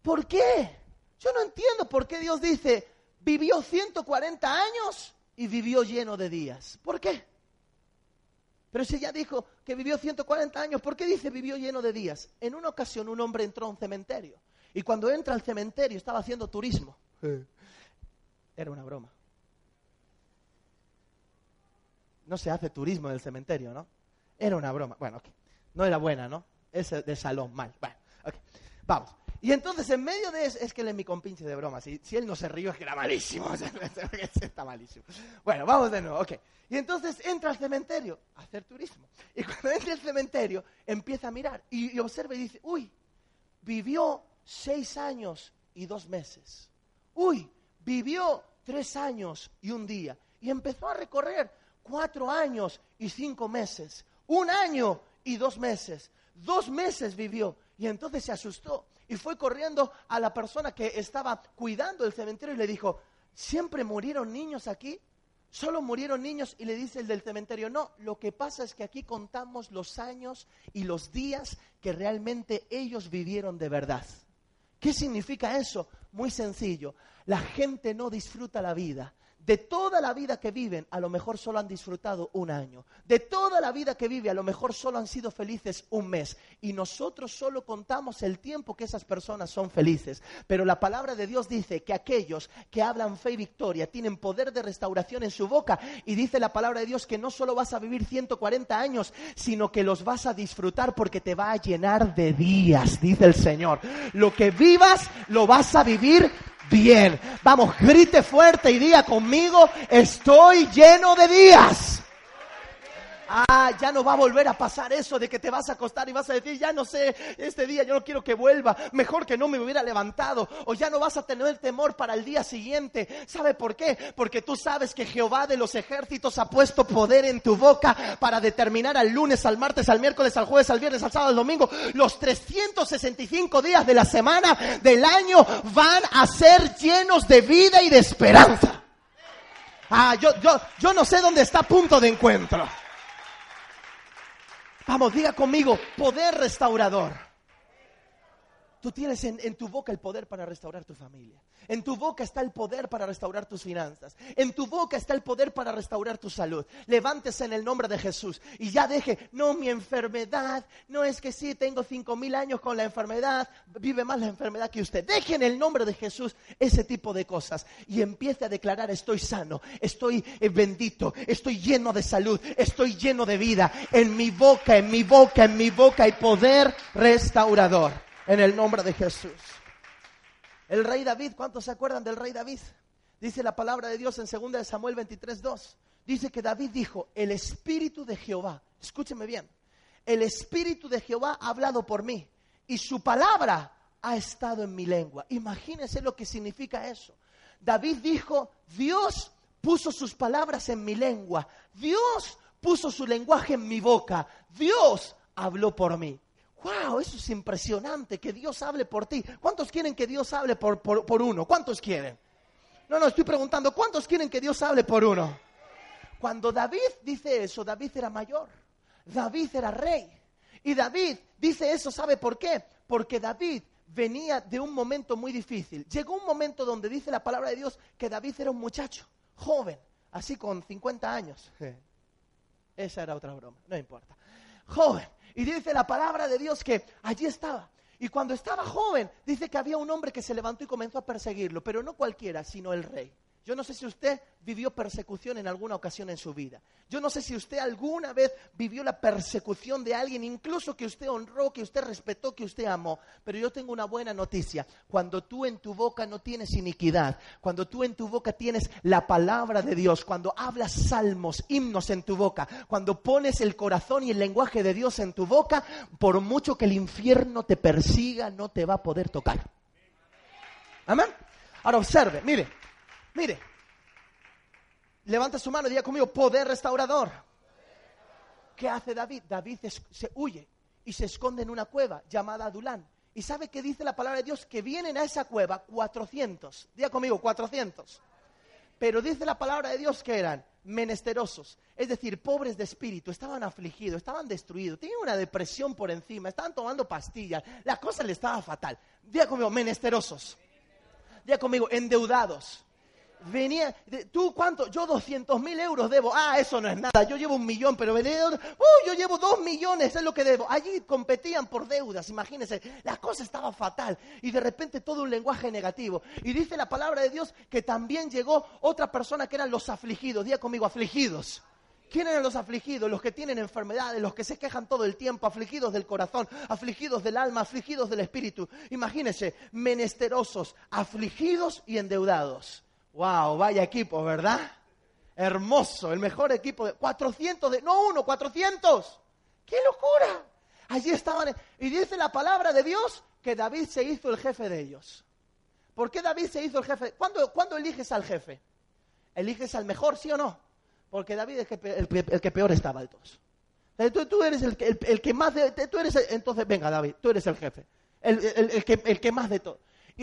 ¿Por qué? Yo no entiendo por qué Dios dice, vivió 140 años y vivió lleno de días. ¿Por qué? Pero si ya dijo que vivió 140 años, ¿por qué dice vivió lleno de días? En una ocasión un hombre entró a un cementerio y cuando entra al cementerio estaba haciendo turismo. Era una broma. No se hace turismo en el cementerio, ¿no? Era una broma. Bueno, no era buena, ¿no? Es de salón, mal. Bueno, ok. Vamos. Y entonces, en medio de eso, es que él es mi compinche de bromas. Y si él no se rió, es que era malísimo. Está malísimo. Bueno, vamos de nuevo, ok. Y entonces entra al cementerio a hacer turismo. Y cuando entra al cementerio, empieza a mirar y, y observa y dice, uy, vivió seis años y dos meses. Uy, vivió tres años y un día. Y empezó a recorrer cuatro años y cinco meses. Un año y dos meses. Dos meses vivió. Y entonces se asustó y fue corriendo a la persona que estaba cuidando el cementerio y le dijo, ¿siempre murieron niños aquí? Solo murieron niños y le dice el del cementerio, no, lo que pasa es que aquí contamos los años y los días que realmente ellos vivieron de verdad. ¿Qué significa eso? Muy sencillo. La gente no disfruta la vida de toda la vida que viven, a lo mejor solo han disfrutado un año. De toda la vida que vive, a lo mejor solo han sido felices un mes. Y nosotros solo contamos el tiempo que esas personas son felices. Pero la palabra de Dios dice que aquellos que hablan fe y victoria tienen poder de restauración en su boca. Y dice la palabra de Dios que no solo vas a vivir 140 años, sino que los vas a disfrutar porque te va a llenar de días, dice el Señor. Lo que vivas, lo vas a vivir bien. Vamos, grite fuerte y diga conmigo, estoy lleno de días. Ah, ya no va a volver a pasar eso de que te vas a acostar y vas a decir, ya no sé, este día yo no quiero que vuelva, mejor que no me hubiera levantado, o ya no vas a tener temor para el día siguiente. ¿Sabe por qué? Porque tú sabes que Jehová de los ejércitos ha puesto poder en tu boca para determinar al lunes, al martes, al miércoles, al jueves, al viernes, al sábado, al domingo, los 365 días de la semana del año van a ser llenos de vida y de esperanza. Ah, yo, yo, yo no sé dónde está punto de encuentro. Vamos, diga conmigo, poder restaurador. Tú tienes en, tu boca el poder para restaurar tu familia. En tu boca está el poder para restaurar tus finanzas. En tu boca está el poder para restaurar tu salud. Levántese en el nombre de Jesús y ya deje, no, mi enfermedad, no es que sí, tengo cinco mil años con la enfermedad, vive más la enfermedad que usted. Deje en el nombre de Jesús ese tipo de cosas y empiece a declarar, estoy sano, estoy eh, bendito, estoy lleno de salud, estoy lleno de vida. En mi boca, en mi boca, en mi boca hay poder restaurador en el nombre de Jesús. El rey David, ¿cuántos se acuerdan del rey David? Dice la palabra de Dios en 2 de Samuel 23, 2. Dice que David dijo, el espíritu de Jehová, escúcheme bien, el espíritu de Jehová ha hablado por mí y su palabra ha estado en mi lengua. Imagínense lo que significa eso. David dijo, Dios puso sus palabras en mi lengua. Dios puso su lenguaje en mi boca. Dios habló por mí. ¡Wow! Eso es impresionante, que Dios hable por ti. ¿Cuántos quieren que Dios hable por, por, uno? ¿Cuántos quieren? No, no, estoy preguntando, ¿cuántos quieren que Dios hable por uno? Cuando David dice eso, David era mayor. David era rey. Y David dice eso, ¿sabe por qué? Porque David venía de un momento muy difícil. Llegó un momento donde dice la palabra de Dios que David era un muchacho, joven, así con 50 años. Esa era otra broma, no importa. Joven. Y dice la palabra de Dios que allí estaba. Y cuando estaba joven, dice que había un hombre que se levantó y comenzó a perseguirlo, pero no cualquiera, sino el rey. Yo no sé si usted vivió persecución en alguna ocasión en su vida. Yo no sé si usted alguna vez vivió la persecución de alguien, incluso que usted honró, que usted respetó, que usted amó. Pero yo tengo una buena noticia. Cuando tú en tu boca no tienes iniquidad, cuando tú en tu boca tienes la palabra de Dios, cuando hablas salmos, himnos en tu boca, cuando pones el corazón y el lenguaje de Dios en tu boca, por mucho que el infierno te persiga, no te va a poder tocar. Amén. Ahora observe, mire, Mire, levanta su mano y diga conmigo, poder restaurador. ¿Qué hace David? David se huye y se esconde en una cueva llamada Adulán. ¿Y sabe qué dice la palabra de Dios? Que vienen a esa cueva 400. Diga conmigo, 400. Pero dice la palabra de Dios que eran menesterosos, es decir, pobres de espíritu, estaban afligidos, estaban destruidos, tenían una depresión por encima, estaban tomando pastillas, la cosa le estaba fatal. Diga conmigo, menesterosos. Diga conmigo, endeudados venía, ¿tú cuánto? Yo 200 mil euros debo. Ah, eso no es nada, yo llevo un millón, pero venía, uh, yo llevo dos millones, es lo que debo. Allí competían por deudas, imagínense, la cosa estaba fatal y de repente todo un lenguaje negativo. Y dice la palabra de Dios que también llegó otra persona que eran los afligidos, día conmigo, afligidos. ¿Quién eran los afligidos? Los que tienen enfermedades, los que se quejan todo el tiempo, afligidos del corazón, afligidos del alma, afligidos del espíritu. Imagínense, menesterosos, afligidos y endeudados. Wow, vaya equipo, ¿verdad? Hermoso, el mejor equipo de 400 de no uno, 400. ¡Qué locura! Allí estaban y dice la palabra de Dios que David se hizo el jefe de ellos. ¿Por qué David se hizo el jefe? ¿Cuándo, eliges al jefe? ¿Eliges al mejor, sí o no? Porque David es el, que peor estaba de todos. Tú, eres el, que más de, tú eres entonces venga David, tú eres el jefe, el, que, el que más de todo.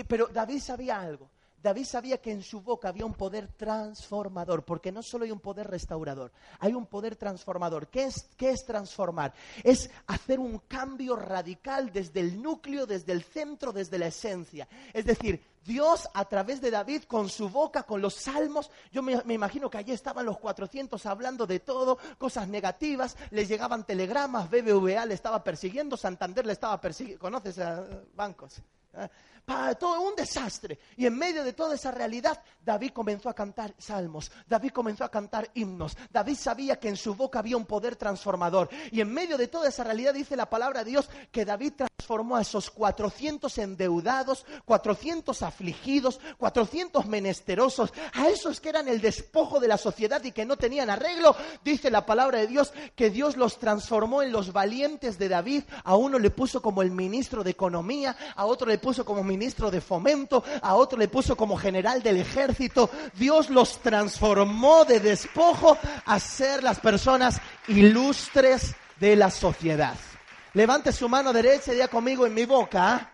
pero David sabía algo. David sabía que en su boca había un poder transformador, porque no solo hay un poder restaurador, hay un poder transformador. ¿Qué es, qué es transformar? Es hacer un cambio radical desde el núcleo, desde el centro, desde la esencia. Es decir, Dios a través de David con su boca, con los salmos, yo me, imagino que allí estaban los 400 hablando de todo, cosas negativas, les llegaban telegramas, BBVA le estaba persiguiendo, Santander le estaba persiguiendo, ¿conoces a bancos? ¿Eh? Para todo un desastre. Y en medio de toda esa realidad, David comenzó a cantar salmos, David comenzó a cantar himnos. David sabía que en su boca había un poder transformador. Y en medio de toda esa realidad dice la palabra de Dios que David transformó a esos 400 endeudados, 400 afligidos, 400 menesterosos, a esos que eran el despojo de la sociedad y que no tenían arreglo. Dice la palabra de Dios que Dios los transformó en los valientes de David. A uno le puso como el ministro de Economía, a otro le puso como ministro de fomento, a otro le puso como general del ejército. Dios los transformó de despojo a ser las personas ilustres de la sociedad. Levante su mano derecha y diga conmigo en mi boca.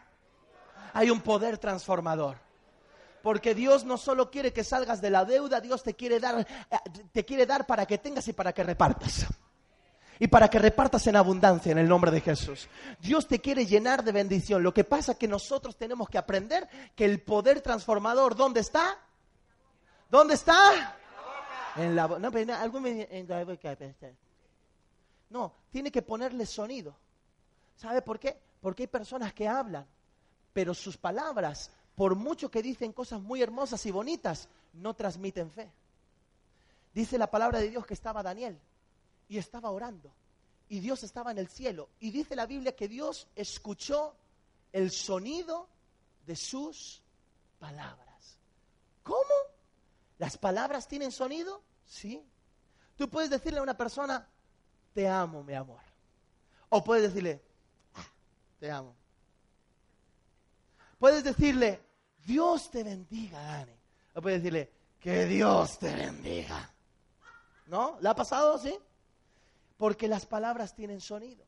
Hay un poder transformador. Porque Dios no solo quiere que salgas de la deuda, Dios te quiere dar, eh, te quiere dar para que tengas y para que repartas y para que repartas en abundancia en el nombre de Jesús. Dios te quiere llenar de bendición. Lo que pasa es que nosotros tenemos que aprender que el poder transformador, ¿dónde está? ¿Dónde está? En la no, algo no, tiene que ponerle sonido. ¿Sabe por qué? Porque hay personas que hablan, pero sus palabras, por mucho que dicen cosas muy hermosas y bonitas, no transmiten fe. Dice la palabra de Dios que estaba Daniel y estaba orando. Y Dios estaba en el cielo. Y dice la Biblia que Dios escuchó el sonido de sus palabras. ¿Cómo? ¿Las palabras tienen sonido? Sí. Tú puedes decirle a una persona, te amo, mi amor. O puedes decirle, ah, te amo. Puedes decirle, Dios te bendiga, Dani. O puedes decirle, Que Dios te bendiga. ¿No? ¿Le ha pasado, sí? Porque las palabras tienen sonido.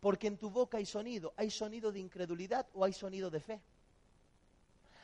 Porque en tu boca hay sonido. ¿Hay sonido de incredulidad o hay sonido de fe?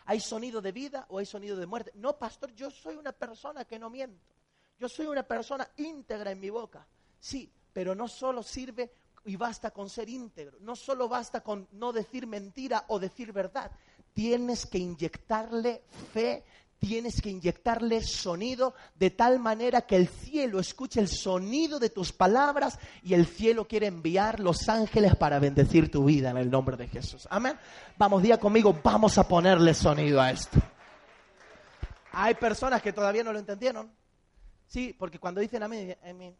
¿Hay sonido de vida o hay sonido de muerte? No, pastor, yo soy una persona que no miento. Yo soy una persona íntegra en mi boca. Sí, pero no solo sirve y basta con ser íntegro. No solo basta con no decir mentira o decir verdad. Tienes que inyectarle fe, tienes que inyectarle sonido de tal manera que el cielo escuche el sonido de tus palabras y el cielo quiere enviar los ángeles para bendecir tu vida en el nombre de Jesús. Amén. Vamos, día conmigo, vamos a ponerle sonido a esto. Hay personas que todavía no lo entendieron. Sí, porque cuando dicen amén, amén.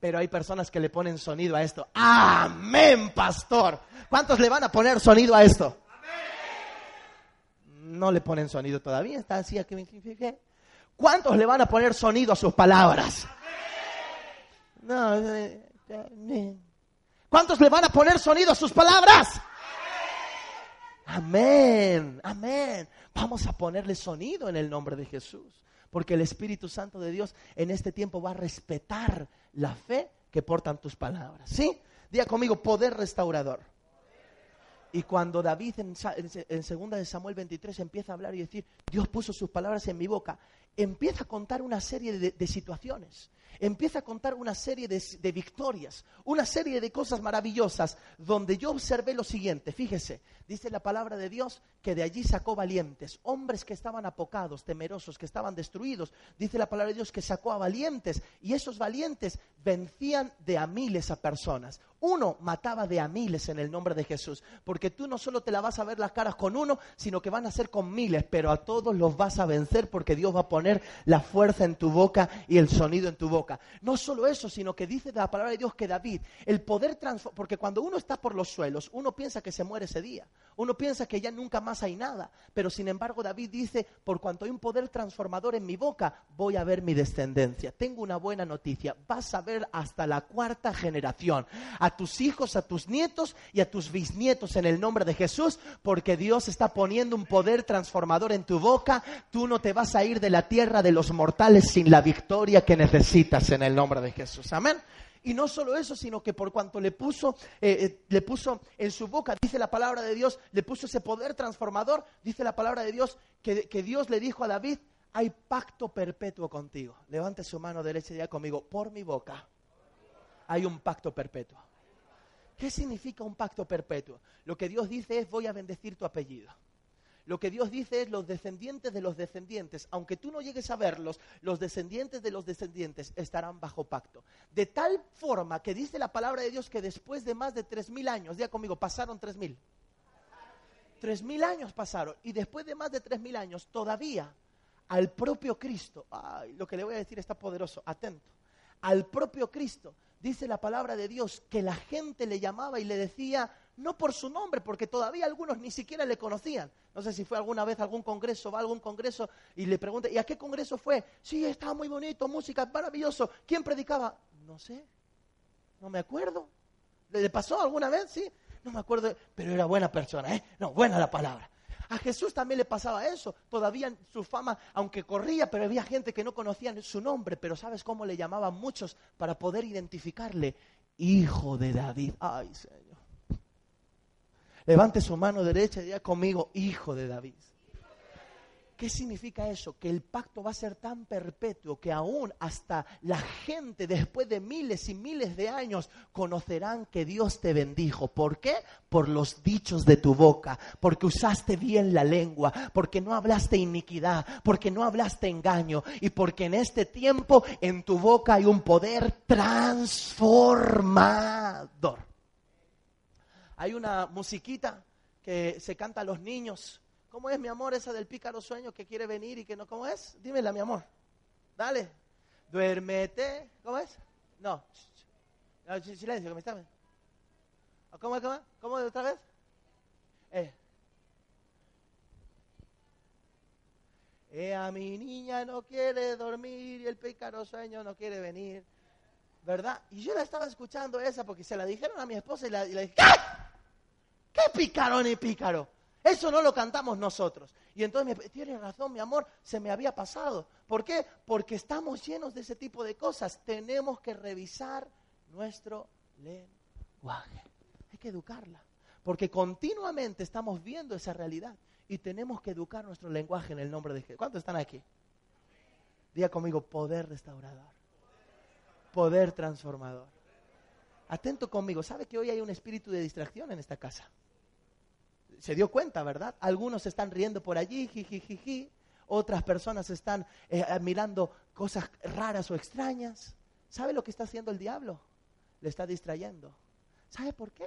Pero hay personas que le ponen sonido a esto. Amén, pastor. ¿Cuántos le van a poner sonido a esto? No le ponen sonido todavía, está así aquí. ¿Cuántos le van a poner sonido a sus palabras? No, eh, eh, ¿Cuántos le van a poner sonido a sus palabras? Amén, amén. Vamos a ponerle sonido en el nombre de Jesús, porque el Espíritu Santo de Dios en este tiempo va a respetar la fe que portan tus palabras. ¿Sí? Diga conmigo, poder restaurador. Y cuando David en, segunda de Samuel 23 empieza a hablar y decir, Dios puso sus palabras en mi boca, empieza a contar una serie de, situaciones, empieza a contar una serie de, de, victorias, una serie de cosas maravillosas, donde yo observé lo siguiente, fíjese, dice la palabra de Dios que de allí sacó valientes, hombres que estaban apocados, temerosos, que estaban destruidos, dice la palabra de Dios que sacó a valientes, y esos valientes vencían de a miles a personas. Uno mataba de a miles en el nombre de Jesús, porque tú no solo te la vas a ver las caras con uno, sino que van a ser con miles, pero a todos los vas a vencer porque Dios va a poner la fuerza en tu boca y el sonido en tu boca. No solo eso, sino que dice la palabra de Dios que David, el poder transformar, porque cuando uno está por los suelos, uno piensa que se muere ese día, uno piensa que ya nunca más hay nada, pero sin embargo David dice, por cuanto hay un poder transformador en mi boca, voy a ver mi descendencia. Tengo una buena noticia, vas a ver hasta la cuarta generación a tus hijos, a tus nietos y a tus bisnietos en el nombre de Jesús, porque Dios está poniendo un poder transformador en tu boca. Tú no te vas a ir de la tierra de los mortales sin la victoria que necesitas en el nombre de Jesús. Amén. Y no solo eso, sino que por cuanto le puso, eh, eh, le puso en su boca, dice la palabra de Dios, le puso ese poder transformador, dice la palabra de Dios, que, que Dios le dijo a David, hay pacto perpetuo contigo. Levante su mano derecha y diga conmigo, por mi boca hay un pacto perpetuo. ¿Qué significa un pacto perpetuo? Lo que Dios dice es voy a bendecir tu apellido. Lo que Dios dice es los descendientes de los descendientes, aunque tú no llegues a verlos, los descendientes de los descendientes estarán bajo pacto. De tal forma que dice la palabra de Dios que después de más de tres mil años, diga conmigo, pasaron tres mil. Tres mil años pasaron y después de más de tres mil años todavía al propio Cristo, ay, lo que le voy a decir está poderoso, atento, al propio Cristo dice la palabra de Dios que la gente le llamaba y le decía, no por su nombre, porque todavía algunos ni siquiera le conocían. No sé si fue alguna vez a algún congreso, va a algún congreso y le pregunta, ¿y a qué congreso fue? Sí, estaba muy bonito, música, maravilloso. ¿Quién predicaba? No sé, no me acuerdo. ¿Le pasó alguna vez? Sí, no me acuerdo, pero era buena persona, ¿eh? No, buena la palabra. A Jesús también le pasaba eso. Todavía su fama, aunque corría, pero había gente que no conocía su nombre. Pero ¿sabes cómo le llamaban muchos para poder identificarle? Hijo de David. Ay, Señor. Levante su mano derecha y diga conmigo, hijo de David. ¿Qué significa eso? Que el pacto va a ser tan perpetuo que aún hasta la gente después de miles y miles de años conocerán que Dios te bendijo. ¿Por qué? Por los dichos de tu boca, porque usaste bien la lengua, porque no hablaste iniquidad, porque no hablaste engaño y porque en este tiempo en tu boca hay un poder transformador. Hay una musiquita que se canta a los niños ¿Cómo es, mi amor, esa del pícaro sueño que quiere venir y que no? ¿Cómo es? Dímela, mi amor. Dale. Duérmete. ¿Cómo es? No. silencio, que me está. ¿Cómo es? ¿Cómo es? ¿Cómo otra vez? Eh. eh. a mi niña no quiere dormir y el pícaro sueño no quiere venir. ¿Verdad? Y yo la estaba escuchando esa porque se la dijeron a mi esposa y, la, dije, ¿qué? ¿Qué pícaro ni pícaro? Eso no lo cantamos nosotros. Y entonces, me, tienes razón, mi amor, se me había pasado. ¿Por qué? Porque estamos llenos de ese tipo de cosas. Tenemos que revisar nuestro lenguaje. Hay que educarla. Porque continuamente estamos viendo esa realidad. Y tenemos que educar nuestro lenguaje en el nombre de Jesús. ¿Cuántos están aquí? Diga conmigo, poder restaurador. Poder transformador. Atento conmigo. ¿Sabe que hoy hay un espíritu de distracción en esta casa? Se dio cuenta, ¿verdad? Algunos están riendo por allí, jijijiji. Otras personas están eh, mirando cosas raras o extrañas. ¿Sabe lo que está haciendo el diablo? Le está distrayendo. ¿Sabe por qué?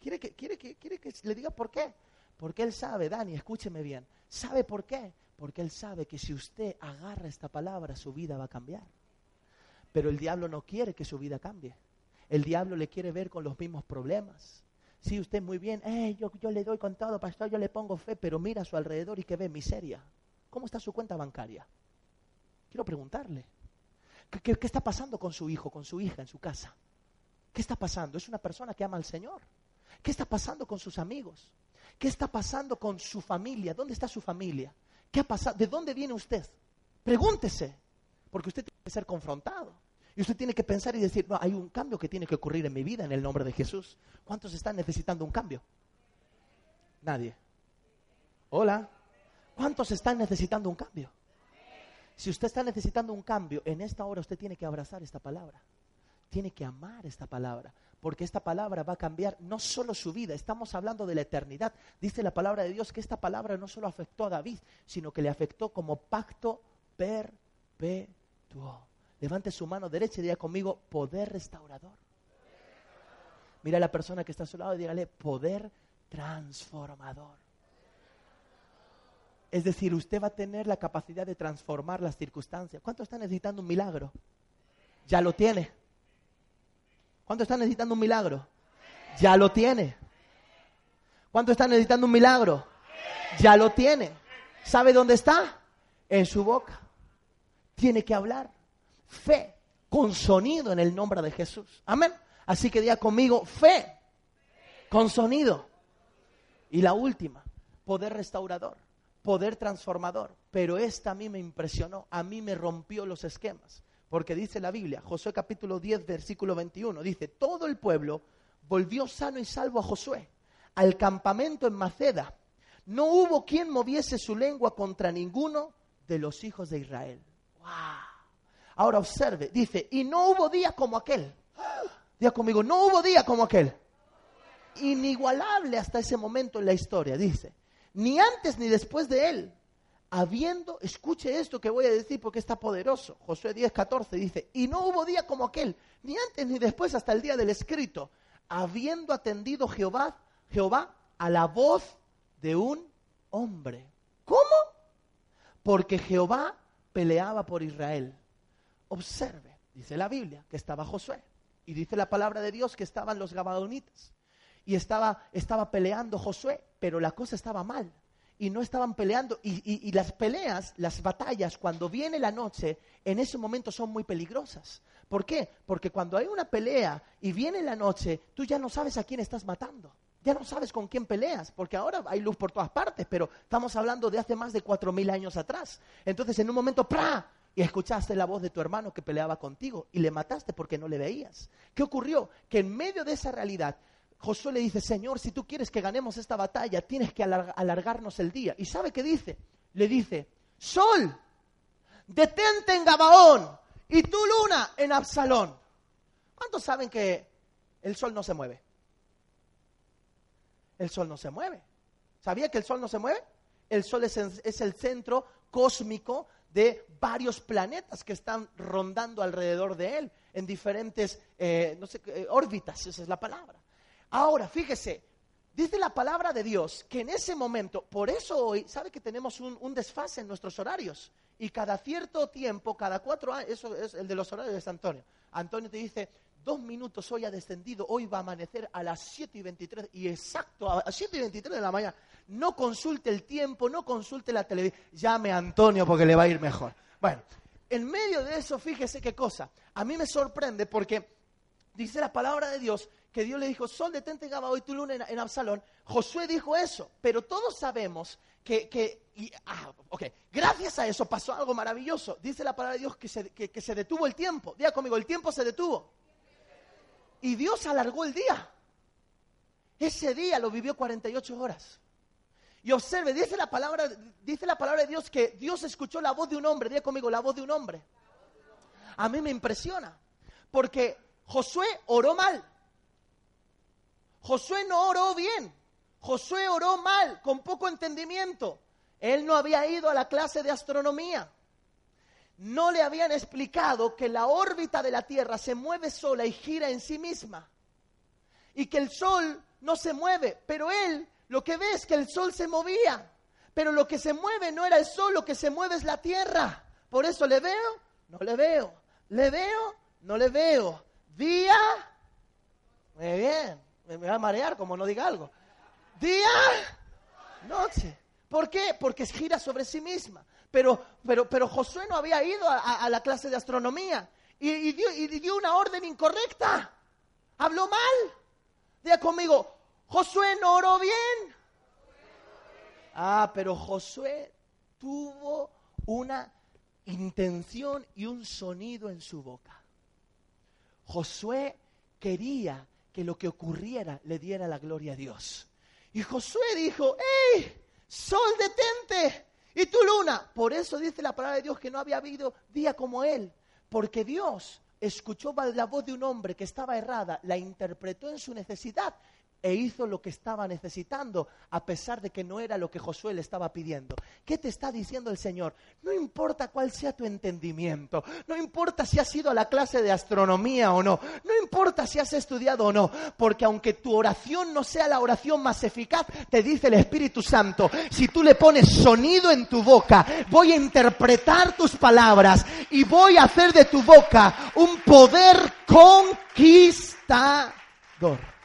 ¿Quiere que, quiere, que, quiere que le diga por qué? Porque él sabe, Dani, escúcheme bien. ¿Sabe por qué? Porque él sabe que si usted agarra esta palabra, su vida va a cambiar. Pero el diablo no quiere que su vida cambie. El diablo le quiere ver con los mismos problemas. Sí, usted muy bien, eh, yo, le doy con todo, pastor, yo le pongo fe, pero mira a su alrededor y que ve miseria. ¿Cómo está su cuenta bancaria? Quiero preguntarle. ¿Qué, qué, qué está pasando con su hijo, con su hija en su casa? ¿Qué está pasando? ¿Es una persona que ama al Señor? ¿Qué está pasando con sus amigos? ¿Qué está pasando con su familia? ¿Dónde está su familia? ¿Qué ha pasado? ¿De dónde viene usted? Pregúntese, porque usted tiene que ser confrontado. Y usted tiene que pensar y decir, no, hay un cambio que tiene que ocurrir en mi vida en el nombre de Jesús. ¿Cuántos están necesitando un cambio? Nadie. Hola. ¿Cuántos están necesitando un cambio? Si usted está necesitando un cambio, en esta hora usted tiene que abrazar esta palabra. Tiene que amar esta palabra, porque esta palabra va a cambiar no solo su vida, estamos hablando de la eternidad. Dice la palabra de Dios que esta palabra no solo afectó a David, sino que le afectó como pacto perpetuo. Levante su mano derecha y diga conmigo, poder restaurador. Mira a la persona que está a su lado y dígale, poder transformador. Es decir, usted va a tener la capacidad de transformar las circunstancias. ¿Cuánto está necesitando un milagro? Ya lo tiene. ¿Cuánto está necesitando un milagro? Ya lo tiene. ¿Cuánto está necesitando un milagro? Ya lo tiene. ¿Sabe dónde está? En su boca. Tiene que hablar. Fe con sonido en el nombre de Jesús. Amén. Así que diga conmigo, fe con sonido. Y la última, poder restaurador, poder transformador. Pero esta a mí me impresionó, a mí me rompió los esquemas. Porque dice la Biblia, Josué capítulo 10, versículo 21, dice, todo el pueblo volvió sano y salvo a Josué, al campamento en Maceda. No hubo quien moviese su lengua contra ninguno de los hijos de Israel. ¡Wow! Ahora observe, dice, y no hubo día como aquel. Diga conmigo, no hubo día como aquel. Inigualable hasta ese momento en la historia, dice. Ni antes ni después de él. Habiendo, escuche esto que voy a decir porque está poderoso. Josué 10, 14 dice, y no hubo día como aquel, ni antes ni después hasta el día del escrito, habiendo atendido Jehová, Jehová a la voz de un hombre. ¿Cómo? Porque Jehová peleaba por Israel. Observe, dice la Biblia, que estaba Josué. Y dice la palabra de Dios que estaban los gabaonitas. Y estaba, estaba peleando Josué, pero la cosa estaba mal. Y no estaban peleando. Y, y, y las peleas, las batallas, cuando viene la noche, en ese momento son muy peligrosas. ¿Por qué? Porque cuando hay una pelea y viene la noche, tú ya no sabes a quién estás matando. Ya no sabes con quién peleas, porque ahora hay luz por todas partes, pero estamos hablando de hace más de cuatro mil años atrás. Entonces, en un momento, ¡pra! Y escuchaste la voz de tu hermano que peleaba contigo y le mataste porque no le veías. ¿Qué ocurrió? Que en medio de esa realidad, Josué le dice, Señor, si tú quieres que ganemos esta batalla, tienes que alargarnos el día. ¿Y sabe qué dice? Le dice, Sol, detente en Gabaón y tu luna en Absalón. ¿Cuántos saben que el sol no se mueve? El sol no se mueve. ¿Sabía que el sol no se mueve? El sol es el centro cósmico de varios planetas que están rondando alrededor de él en diferentes eh, no sé, eh, órbitas, esa es la palabra. Ahora, fíjese, dice la palabra de Dios que en ese momento, por eso hoy, sabe que tenemos un, un desfase en nuestros horarios. Y cada cierto tiempo, cada cuatro años, eso es el de los horarios de Antonio. Antonio te dice, dos minutos hoy ha descendido, hoy va a amanecer a las 7 y 23, y exacto, a las 7 y 23 de la mañana. No consulte el tiempo, no consulte la televisión, llame a Antonio porque le va a ir mejor. Bueno, en medio de eso, fíjese qué cosa. A mí me sorprende porque dice la palabra de Dios que Dios le dijo, Sol, detente Gaba hoy tu luna en, Absalón, Josué dijo eso, pero todos sabemos que, que y, ah, gracias a eso pasó algo maravilloso. Dice la palabra de Dios que se, que, que se detuvo el tiempo. Diga conmigo, el tiempo se detuvo. Y Dios alargó el día. Ese día lo vivió 48 horas. Y observe, dice la palabra, dice la palabra de Dios que Dios escuchó la voz de un hombre. Diga conmigo, la voz de un hombre. A mí me impresiona. Porque Josué oró mal. Josué no oró bien. Josué oró mal, con poco entendimiento. Él no había ido a la clase de astronomía. No le habían explicado que la órbita de la Tierra se mueve sola y gira en sí misma. Y que el Sol no se mueve. Pero él lo que ve es que el Sol se movía. Pero lo que se mueve no era el Sol, lo que se mueve es la Tierra. Por eso le veo, no le veo. Le veo, no le veo. Día, muy bien, me va a marear como no diga algo. Día, noche. ¿Por qué? Porque gira sobre sí misma. Pero, pero, pero Josué no había ido a, la clase de astronomía y, y dio, y dio una orden incorrecta. Habló mal. Diga conmigo, Josué no oró bien. Ah, pero Josué tuvo una intención y un sonido en su boca. Josué quería que lo que ocurriera le diera la gloria a Dios. Y Josué dijo, ¡Ey! Sol detente y tu luna. Por eso dice la palabra de Dios que no había habido día como él. Porque Dios escuchó la voz de un hombre que estaba errada, la interpretó en su necesidad e hizo lo que estaba necesitando, a pesar de que no era lo que Josué le estaba pidiendo. ¿Qué te está diciendo el Señor? No importa cuál sea tu entendimiento, no importa si has ido a la clase de astronomía o no, no importa si has estudiado o no, porque aunque tu oración no sea la oración más eficaz, te dice el Espíritu Santo, si tú le pones sonido en tu boca, voy a interpretar tus palabras y voy a hacer de tu boca un poder conquistador.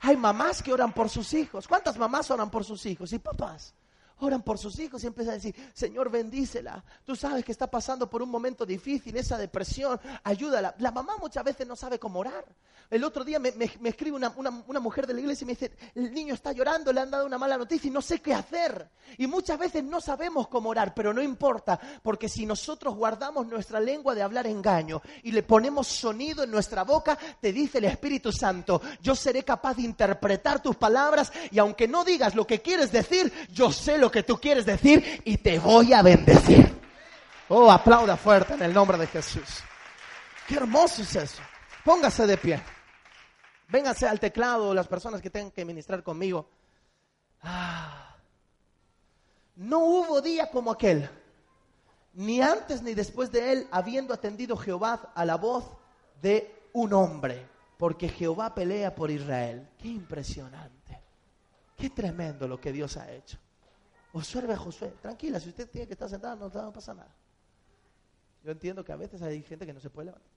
Hay mamás que oran por sus hijos. ¿Cuántas mamás oran por sus hijos? Y papás oran por sus hijos y empiezan a decir, Señor, bendícela. Tú sabes que está pasando por un momento difícil, esa depresión, ayúdala. La mamá muchas veces no sabe cómo orar. El otro día me, me- escribe una- una mujer de la iglesia y me dice, el niño está llorando, le han dado una mala noticia y no sé qué hacer. Y muchas veces no sabemos cómo orar, pero no importa, porque si nosotros guardamos nuestra lengua de hablar engaño y le ponemos sonido en nuestra boca, te dice el Espíritu Santo, yo seré capaz de interpretar tus palabras y aunque no digas lo que quieres decir, yo sé lo que tú quieres decir y te voy a bendecir. Oh, aplauda fuerte en el nombre de Jesús. Qué hermoso es eso. Póngase de pie. Vénganse al teclado las personas que tengan que ministrar conmigo. Ah. No hubo día como aquel, ni antes ni después de él, habiendo atendido Jehová a la voz de un hombre, porque Jehová pelea por Israel. Qué impresionante. Qué tremendo lo que Dios ha hecho. Observe a Josué. Tranquila, si usted tiene que estar sentada, no, no pasa nada. Yo entiendo que a veces hay gente que no se puede levantar.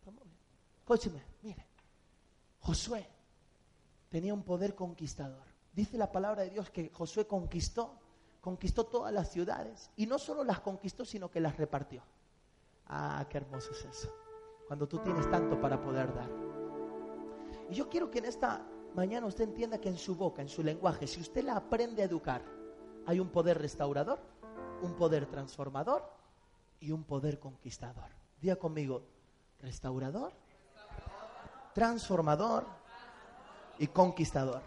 Escúcheme, mire. Josué tenía un poder conquistador. Dice la palabra de Dios que Josué conquistó, conquistó todas las ciudades. Y no solo las conquistó, sino que las repartió. Ah, qué hermoso es eso. Cuando tú tienes tanto para poder dar. Y yo quiero que en esta mañana usted entienda que en su boca, en su lenguaje, si usted la aprende a educar, hay un poder restaurador, un poder transformador y un poder conquistador. Diga conmigo, restaurador, transformador y conquistador.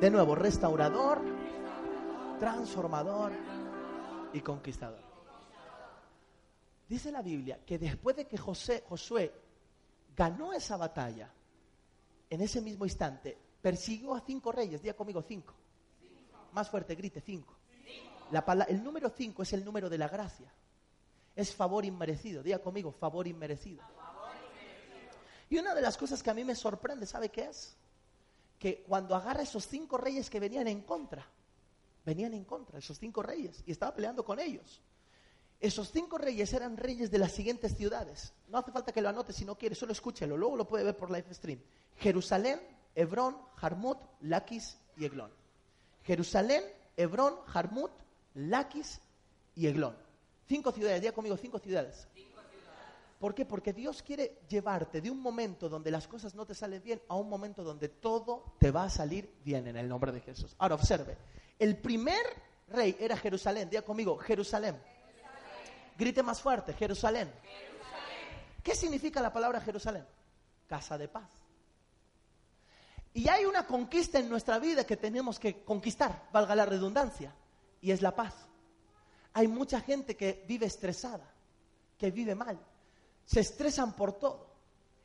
De nuevo, restaurador, transformador y conquistador. Dice la Biblia que después de que José, Josué ganó esa batalla, en ese mismo instante, persiguió a cinco reyes. Diga conmigo, cinco. Más fuerte, grite, cinco. La pala- el número cinco es el número de la gracia. Es favor inmerecido. Diga conmigo, favor inmerecido. Y una de las cosas que a mí me sorprende, ¿sabe qué es? Que cuando agarra esos cinco reyes que venían en contra, venían en contra, esos cinco reyes, y estaba peleando con ellos. Esos cinco reyes eran reyes de las siguientes ciudades. No hace falta que lo anote si no quiere, solo escúchelo, luego lo puede ver por live stream. Jerusalén, Hebrón, Jarmut, Laquis y Eglón. Jerusalén, Hebrón, Jarmut, Laquis y Eglón. Cinco ciudades, diga conmigo, cinco ciudades. ¿Por qué? Porque Dios quiere llevarte de un momento donde las cosas no te salen bien a un momento donde todo te va a salir bien en el nombre de Jesús. Ahora observe, el primer rey era Jerusalén. Diga conmigo, Jerusalén. Grite más fuerte, Jerusalén. ¿Qué significa la palabra Jerusalén? Casa de paz. Y hay una conquista en nuestra vida que tenemos que conquistar, valga la redundancia, y es la paz. Hay mucha gente que vive estresada, que vive mal, se estresan por todo,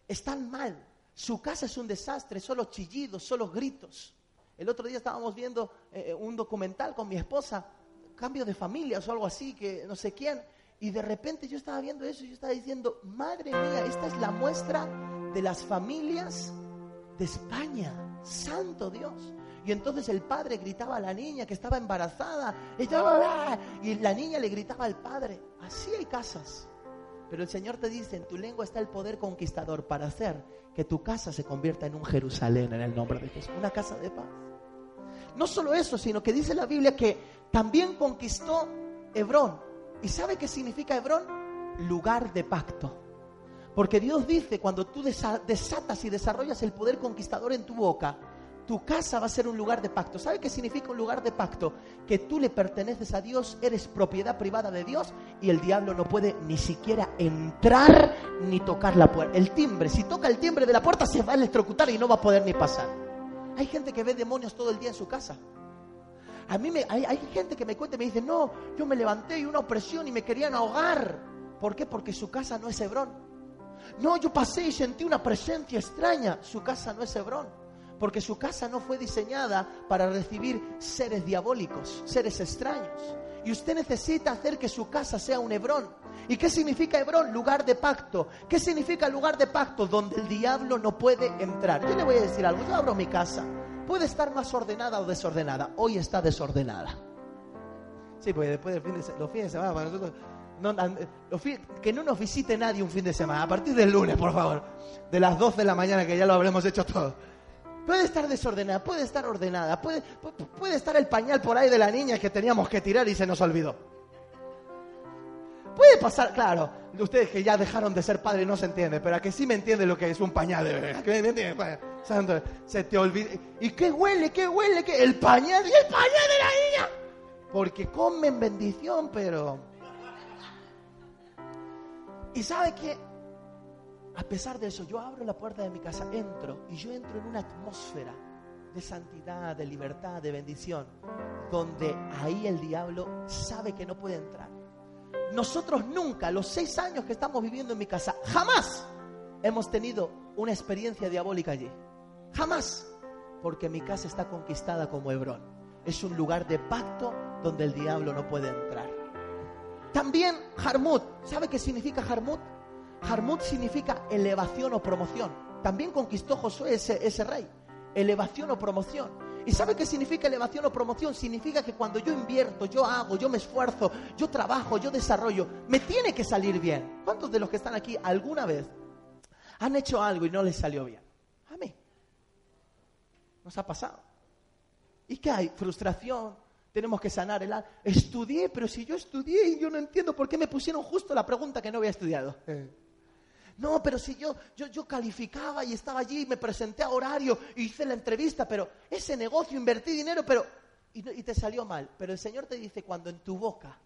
están mal, su casa es un desastre, solo chillidos, solo gritos. El otro día estábamos viendo eh, un documental con mi esposa, cambio de familias o algo así, que no sé quién, y de repente yo estaba viendo eso y yo estaba diciendo, madre mía, esta es la muestra de las familias de España, santo Dios. Y entonces el padre gritaba a la niña que estaba embarazada, y, y la niña le gritaba al padre, así hay casas. Pero el Señor te dice, en tu lengua está el poder conquistador para hacer que tu casa se convierta en un Jerusalén en el nombre de Jesús, una casa de paz. No solo eso, sino que dice la Biblia que también conquistó Hebrón. ¿Y sabe qué significa Hebrón? Lugar de pacto. Porque Dios dice, cuando tú desatas y desarrollas el poder conquistador en tu boca, tu casa va a ser un lugar de pacto. ¿Sabe qué significa un lugar de pacto? Que tú le perteneces a Dios, eres propiedad privada de Dios y el diablo no puede ni siquiera entrar ni tocar la puerta. El timbre, si toca el timbre de la puerta se va a electrocutar y no va a poder ni pasar. Hay gente que ve demonios todo el día en su casa. A mí me, hay, hay gente que me cuenta y me dice, no, yo me levanté y una opresión y me querían ahogar. ¿Por qué? Porque su casa no es Hebrón. No, yo pasé y sentí una presencia extraña. Su casa no es Hebrón. Porque su casa no fue diseñada para recibir seres diabólicos, seres extraños. Y usted necesita hacer que su casa sea un Hebrón. ¿Y qué significa Hebrón? Lugar de pacto. ¿Qué significa lugar de pacto? Donde el diablo no puede entrar. Yo le voy a decir algo. Yo abro mi casa puede estar más ordenada o desordenada. Hoy está desordenada. Sí, pues después del fin de los fines de semana, para nosotros, que no nos visite nadie un fin de semana. A partir del lunes, por favor. De las 12 de la mañana, que ya lo habremos hecho todo. Puede estar desordenada, puede estar ordenada, puede, puede estar el pañal por ahí de la niña que teníamos que tirar y se nos olvidó. Puede pasar, claro, ustedes que ya dejaron de ser padres no se entiende, pero a que sí me entiende lo que es un pañal de bebé. Santo, se te olvida. ¿Y qué huele? ¿Qué huele? ¿Qué? El pañal y el pañal de la niña. Porque comen bendición, pero. Y sabe que, a pesar de eso, yo abro la puerta de mi casa, entro y yo entro en una atmósfera de santidad, de libertad, de bendición, donde ahí el diablo sabe que no puede entrar. Nosotros nunca, los seis años que estamos viviendo en mi casa, jamás hemos tenido una experiencia diabólica allí. Jamás. Porque mi casa está conquistada como Hebrón. Es un lugar de pacto donde el diablo no puede entrar. También Harmut. ¿Sabe qué significa Harmut? Harmut significa elevación o promoción. También conquistó Josué ese, ese rey. Elevación o promoción. ¿Y sabe qué significa elevación o promoción? Significa que cuando yo invierto, yo hago, yo me esfuerzo, yo trabajo, yo desarrollo, me tiene que salir bien. ¿Cuántos de los que están aquí alguna vez han hecho algo y no les salió bien? A mí. Nos ha pasado. ¿Y qué hay? Frustración. Tenemos que sanar el alma. Estudié, pero si yo estudié y yo no entiendo por qué me pusieron justo la pregunta que no había estudiado. No, pero si yo, yo, yo calificaba y estaba allí, me presenté a horario, hice la entrevista, pero ese negocio, invertí dinero, pero... Y, y te salió mal. Pero el Señor te dice, cuando en tu boca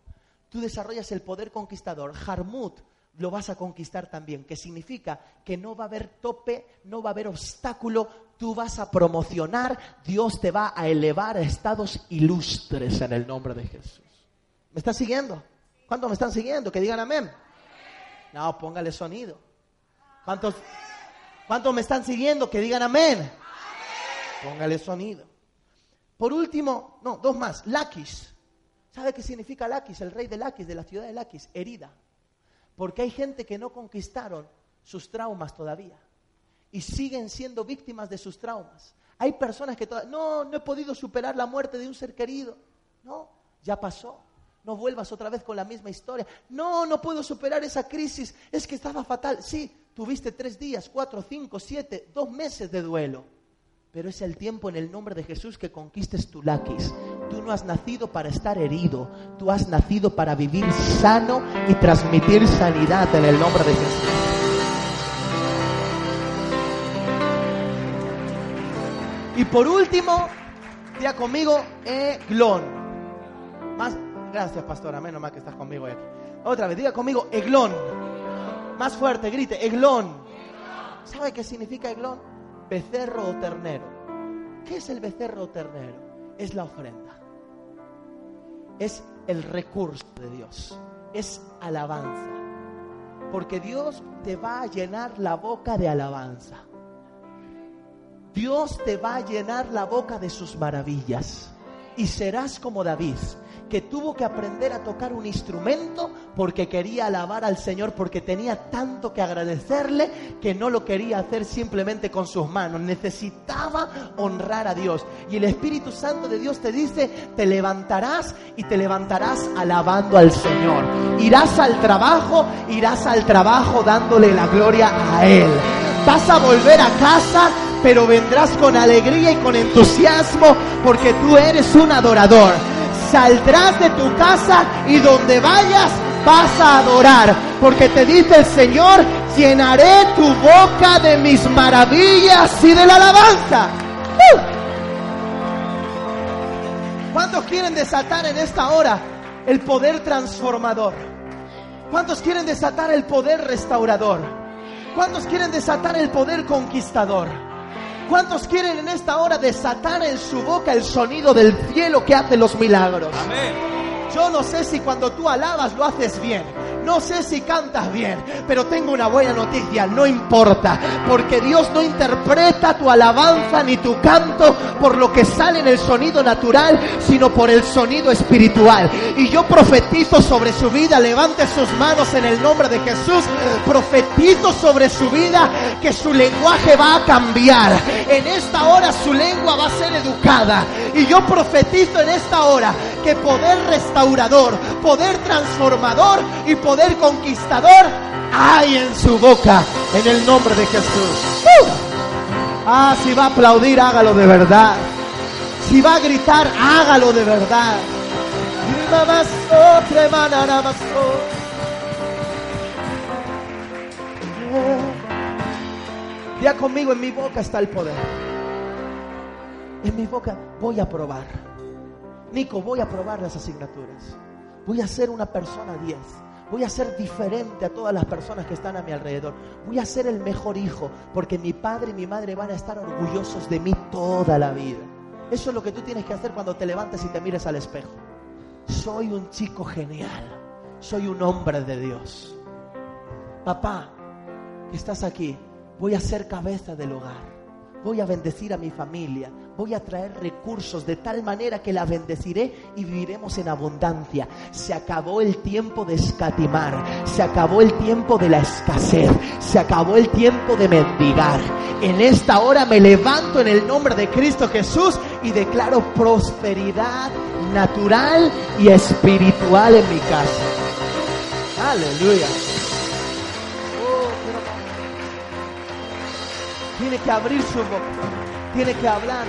tú desarrollas el poder conquistador, Harmut, lo vas a conquistar también, que significa que no va a haber tope, no va a haber obstáculo, tú vas a promocionar, Dios te va a elevar a estados ilustres en el nombre de Jesús. ¿Me están siguiendo? ¿Cuántos me están siguiendo? Que digan amén. No, póngale sonido. ¿Cuántos, cuántos me están siguiendo? Que digan amén. Póngale sonido. Por último, no, dos más. Laquis. ¿Sabe qué significa Laquis? El rey de Laquis, de la ciudad de Laquis. Herida. Porque hay gente que no conquistaron sus traumas todavía y siguen siendo víctimas de sus traumas. Hay personas que todavía, no, no he podido superar la muerte de un ser querido. No, ya pasó. No vuelvas otra vez con la misma historia. No, no puedo superar esa crisis. Es que estaba fatal. Sí, tuviste tres días, cuatro, cinco, siete, dos meses de duelo. Pero es el tiempo en el nombre de Jesús que conquistes tu laquis, Tú no has nacido para estar herido, tú has nacido para vivir sano y transmitir sanidad en el nombre de Jesús. Y por último, diga conmigo, Eglón. Más, gracias, pastora, menos mal que estás conmigo hoy aquí. Otra vez, diga conmigo, Eglón. Más fuerte, grite, Eglón. ¿Sabe qué significa Eglón? Becerro o ternero. ¿Qué es el becerro o ternero? Es la ofrenda. Es el recurso de Dios. Es alabanza. Porque Dios te va a llenar la boca de alabanza. Dios te va a llenar la boca de sus maravillas. Y serás como David, que tuvo que aprender a tocar un instrumento porque quería alabar al Señor, porque tenía tanto que agradecerle que no lo quería hacer simplemente con sus manos. Necesitaba honrar a Dios. Y el Espíritu Santo de Dios te dice, te levantarás y te levantarás alabando al Señor. Irás al trabajo, irás al trabajo dándole la gloria a Él. Vas a volver a casa pero vendrás con alegría y con entusiasmo porque tú eres un adorador. Saldrás de tu casa y donde vayas vas a adorar, porque te dice el Señor, llenaré tu boca de mis maravillas y de la alabanza. ¡Uh! ¿Cuántos quieren desatar en esta hora el poder transformador? ¿Cuántos quieren desatar el poder restaurador? ¿Cuántos quieren desatar el poder conquistador? ¿Cuántos quieren en esta hora desatar en su boca el sonido del cielo que hace los milagros? Yo no sé si cuando tú alabas lo haces bien. No sé si cantas bien, pero tengo una buena noticia, no importa, porque Dios no interpreta tu alabanza ni tu canto por lo que sale en el sonido natural, sino por el sonido espiritual. Y yo profetizo sobre su vida, levante sus manos en el nombre de Jesús, profetizo sobre su vida que su lenguaje va a cambiar. En esta hora su lengua va a ser educada. Y yo profetizo en esta hora que poder restaurador, poder transformador y poder conquistador hay en su boca, en el nombre de Jesús. ¡Uh! Ah, si va a aplaudir, hágalo de verdad. Si va a gritar, hágalo de verdad. Ya conmigo, en mi boca está el poder. En mi boca voy a probar. Nico, voy a probar las asignaturas. Voy a ser una persona 10. Voy a ser diferente a todas las personas que están a mi alrededor. Voy a ser el mejor hijo porque mi padre y mi madre van a estar orgullosos de mí toda la vida. Eso es lo que tú tienes que hacer cuando te levantes y te mires al espejo. Soy un chico genial. Soy un hombre de Dios. Papá, que estás aquí, voy a ser cabeza del hogar. Voy a bendecir a mi familia. Voy a traer recursos de tal manera que la bendeciré y viviremos en abundancia. Se acabó el tiempo de escatimar. Se acabó el tiempo de la escasez. Se acabó el tiempo de mendigar. En esta hora me levanto en el nombre de Cristo Jesús y declaro prosperidad natural y espiritual en mi casa. Aleluya. Tiene que abrir su boca. Tiene que hablar.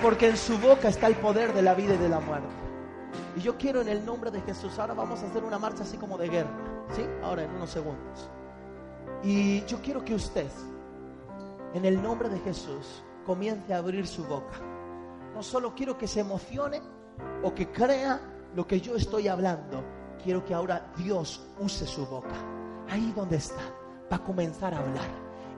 Porque en su boca está el poder de la vida y de la muerte. Y yo quiero en el nombre de Jesús, ahora vamos a hacer una marcha así como de guerra. ¿Sí? Ahora en unos segundos. Y yo quiero que usted, en el nombre de Jesús, comience a abrir su boca. No solo quiero que se emocione o que crea lo que yo estoy hablando. Quiero que ahora Dios use su boca. Ahí donde está va a comenzar a hablar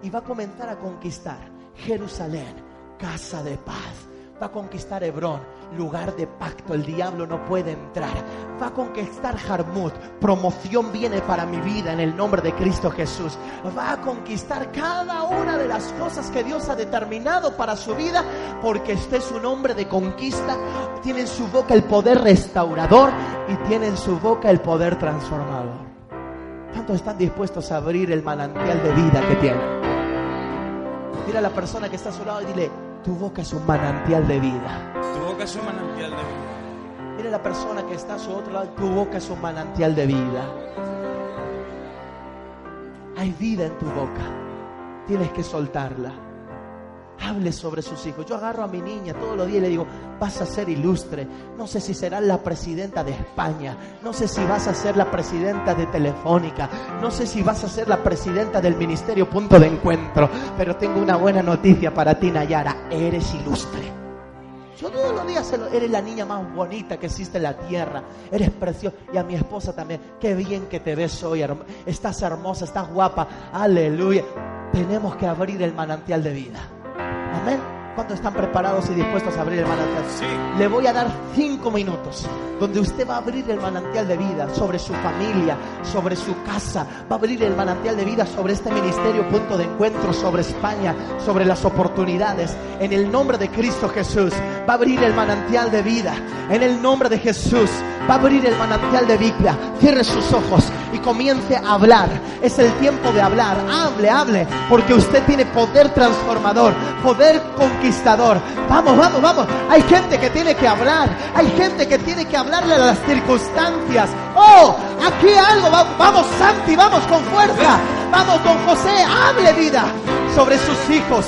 y va a comenzar a conquistar Jerusalén, casa de paz. Va a conquistar Hebrón, lugar de pacto. El diablo no puede entrar. Va a conquistar Jarmut. Promoción viene para mi vida en el nombre de Cristo Jesús. Va a conquistar cada una de las cosas que Dios ha determinado para su vida, porque este es un hombre de conquista. Tiene en su boca el poder restaurador y tiene en su boca el poder transformador. ¿Cuántos están dispuestos a abrir el manantial de vida que tienen? Mira a la persona que está a su lado y dile, tu boca es un manantial de vida. Tu boca es un manantial de vida. Mira a la persona que está a su otro lado, tu boca es un manantial de vida. Hay vida en tu boca. Tienes que soltarla. Hable sobre sus hijos. Yo agarro a mi niña todos los días y le digo, vas a ser ilustre. No sé si serás la presidenta de España, no sé si vas a ser la presidenta de Telefónica, no sé si vas a ser la presidenta del Ministerio Punto de Encuentro, pero tengo una buena noticia para ti, Nayara, eres ilustre. Yo todos los días eres la niña más bonita que existe en la tierra. Eres preciosa. Y a mi esposa también. Qué bien que te ves hoy. Estás hermosa, estás guapa. Aleluya. Tenemos que abrir el manantial de vida. Amén. ¿Cuántos están preparados y dispuestos a abrir el manantial? Sí. Le voy a dar cinco minutos donde usted va a abrir el manantial de vida sobre su familia, sobre su casa. Va a abrir el manantial de vida sobre este ministerio, punto de encuentro, sobre España, sobre las oportunidades. En el nombre de Cristo Jesús va a abrir el manantial de vida. En el nombre de Jesús va a abrir el manantial de vida. Cierre sus ojos y comience a hablar. Es el tiempo de hablar. Hable, hable, porque usted tiene poder transformador, poder conquistador. Vamos, vamos, vamos. Hay gente que tiene que hablar. Hay gente que tiene que hablarle a las circunstancias. Oh, aquí algo. Va- Vamos, Santi, vamos con fuerza. Vamos, don José, hable vida sobre sus hijos.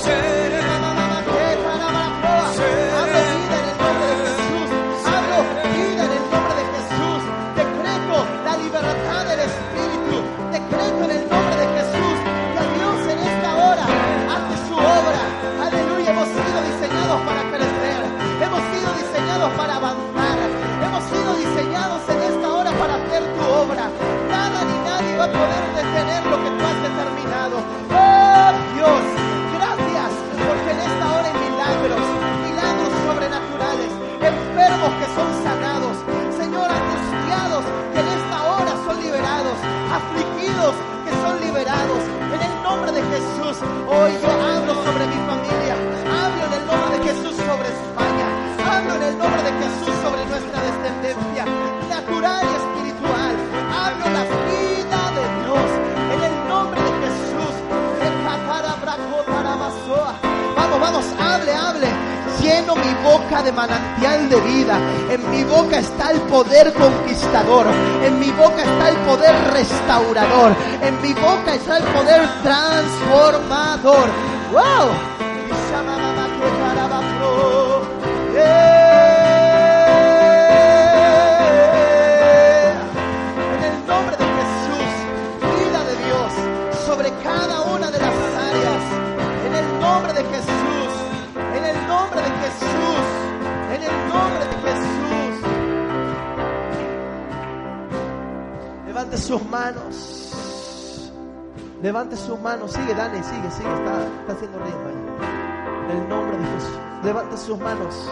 Sigue, sigue. Está, está haciendo ritmo ahí. En el nombre de Jesús. Levante sus manos.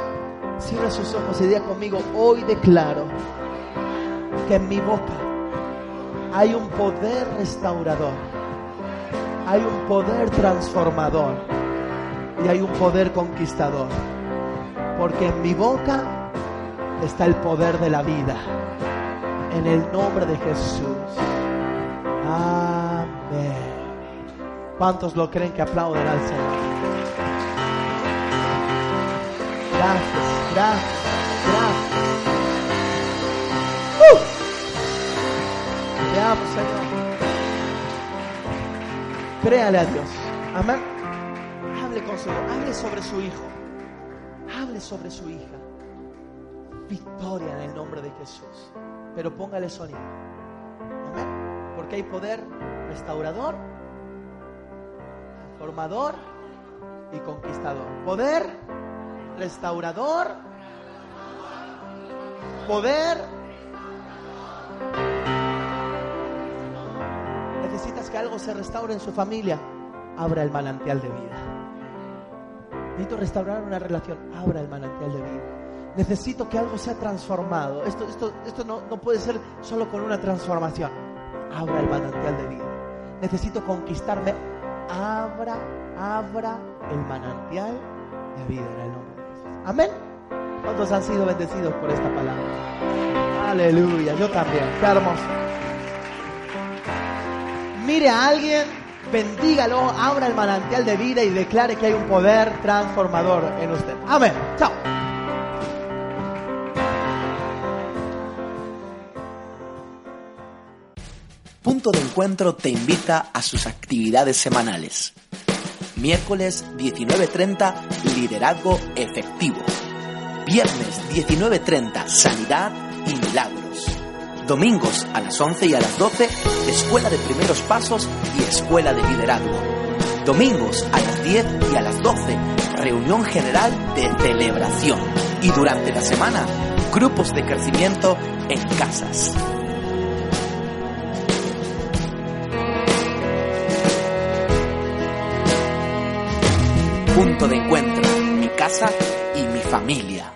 Cierra sus ojos y diga conmigo, hoy declaro que en mi boca hay un poder restaurador, hay un poder transformador y hay un poder conquistador. Porque en mi boca está el poder de la vida. En el nombre de Jesús. ¿Cuántos lo creen que aplauden al Señor? Gracias, gracias, gracias. ¡Uh! Te amo, Señor. Créale a Dios. Amén. Hable con su hable sobre su hijo. Hable sobre su hija. Victoria en el nombre de Jesús. Pero póngale sonido. Amén. Porque hay poder restaurador, formador y conquistador. Poder restaurador, poder. Necesitas que algo se restaure en su familia. Abra el manantial de vida. Necesito restaurar una relación. Abra el manantial de vida. Necesito que algo sea transformado. Esto, esto, esto no, no puede ser solo con una transformación. Abra el manantial de vida. Necesito conquistarme. Abra, abra el manantial de vida en el nombre de Jesús. Amén. ¿Cuántos han sido bendecidos por esta palabra? Aleluya. Yo también. Qué hermoso. Mire a alguien, bendígalo, abra el manantial de vida y declare que hay un poder transformador en usted. Amén. Chao. Punto de Encuentro te invita a sus actividades semanales. Miércoles 19.30, liderazgo efectivo. Viernes 19.30, sanidad y milagros. Domingos a las 11 y a las 12, escuela de primeros pasos y escuela de liderazgo. Domingos a las 10 y a las 12, reunión general de celebración. Y durante la semana, grupos de crecimiento en casas. Punto de encuentro, mi casa y mi familia.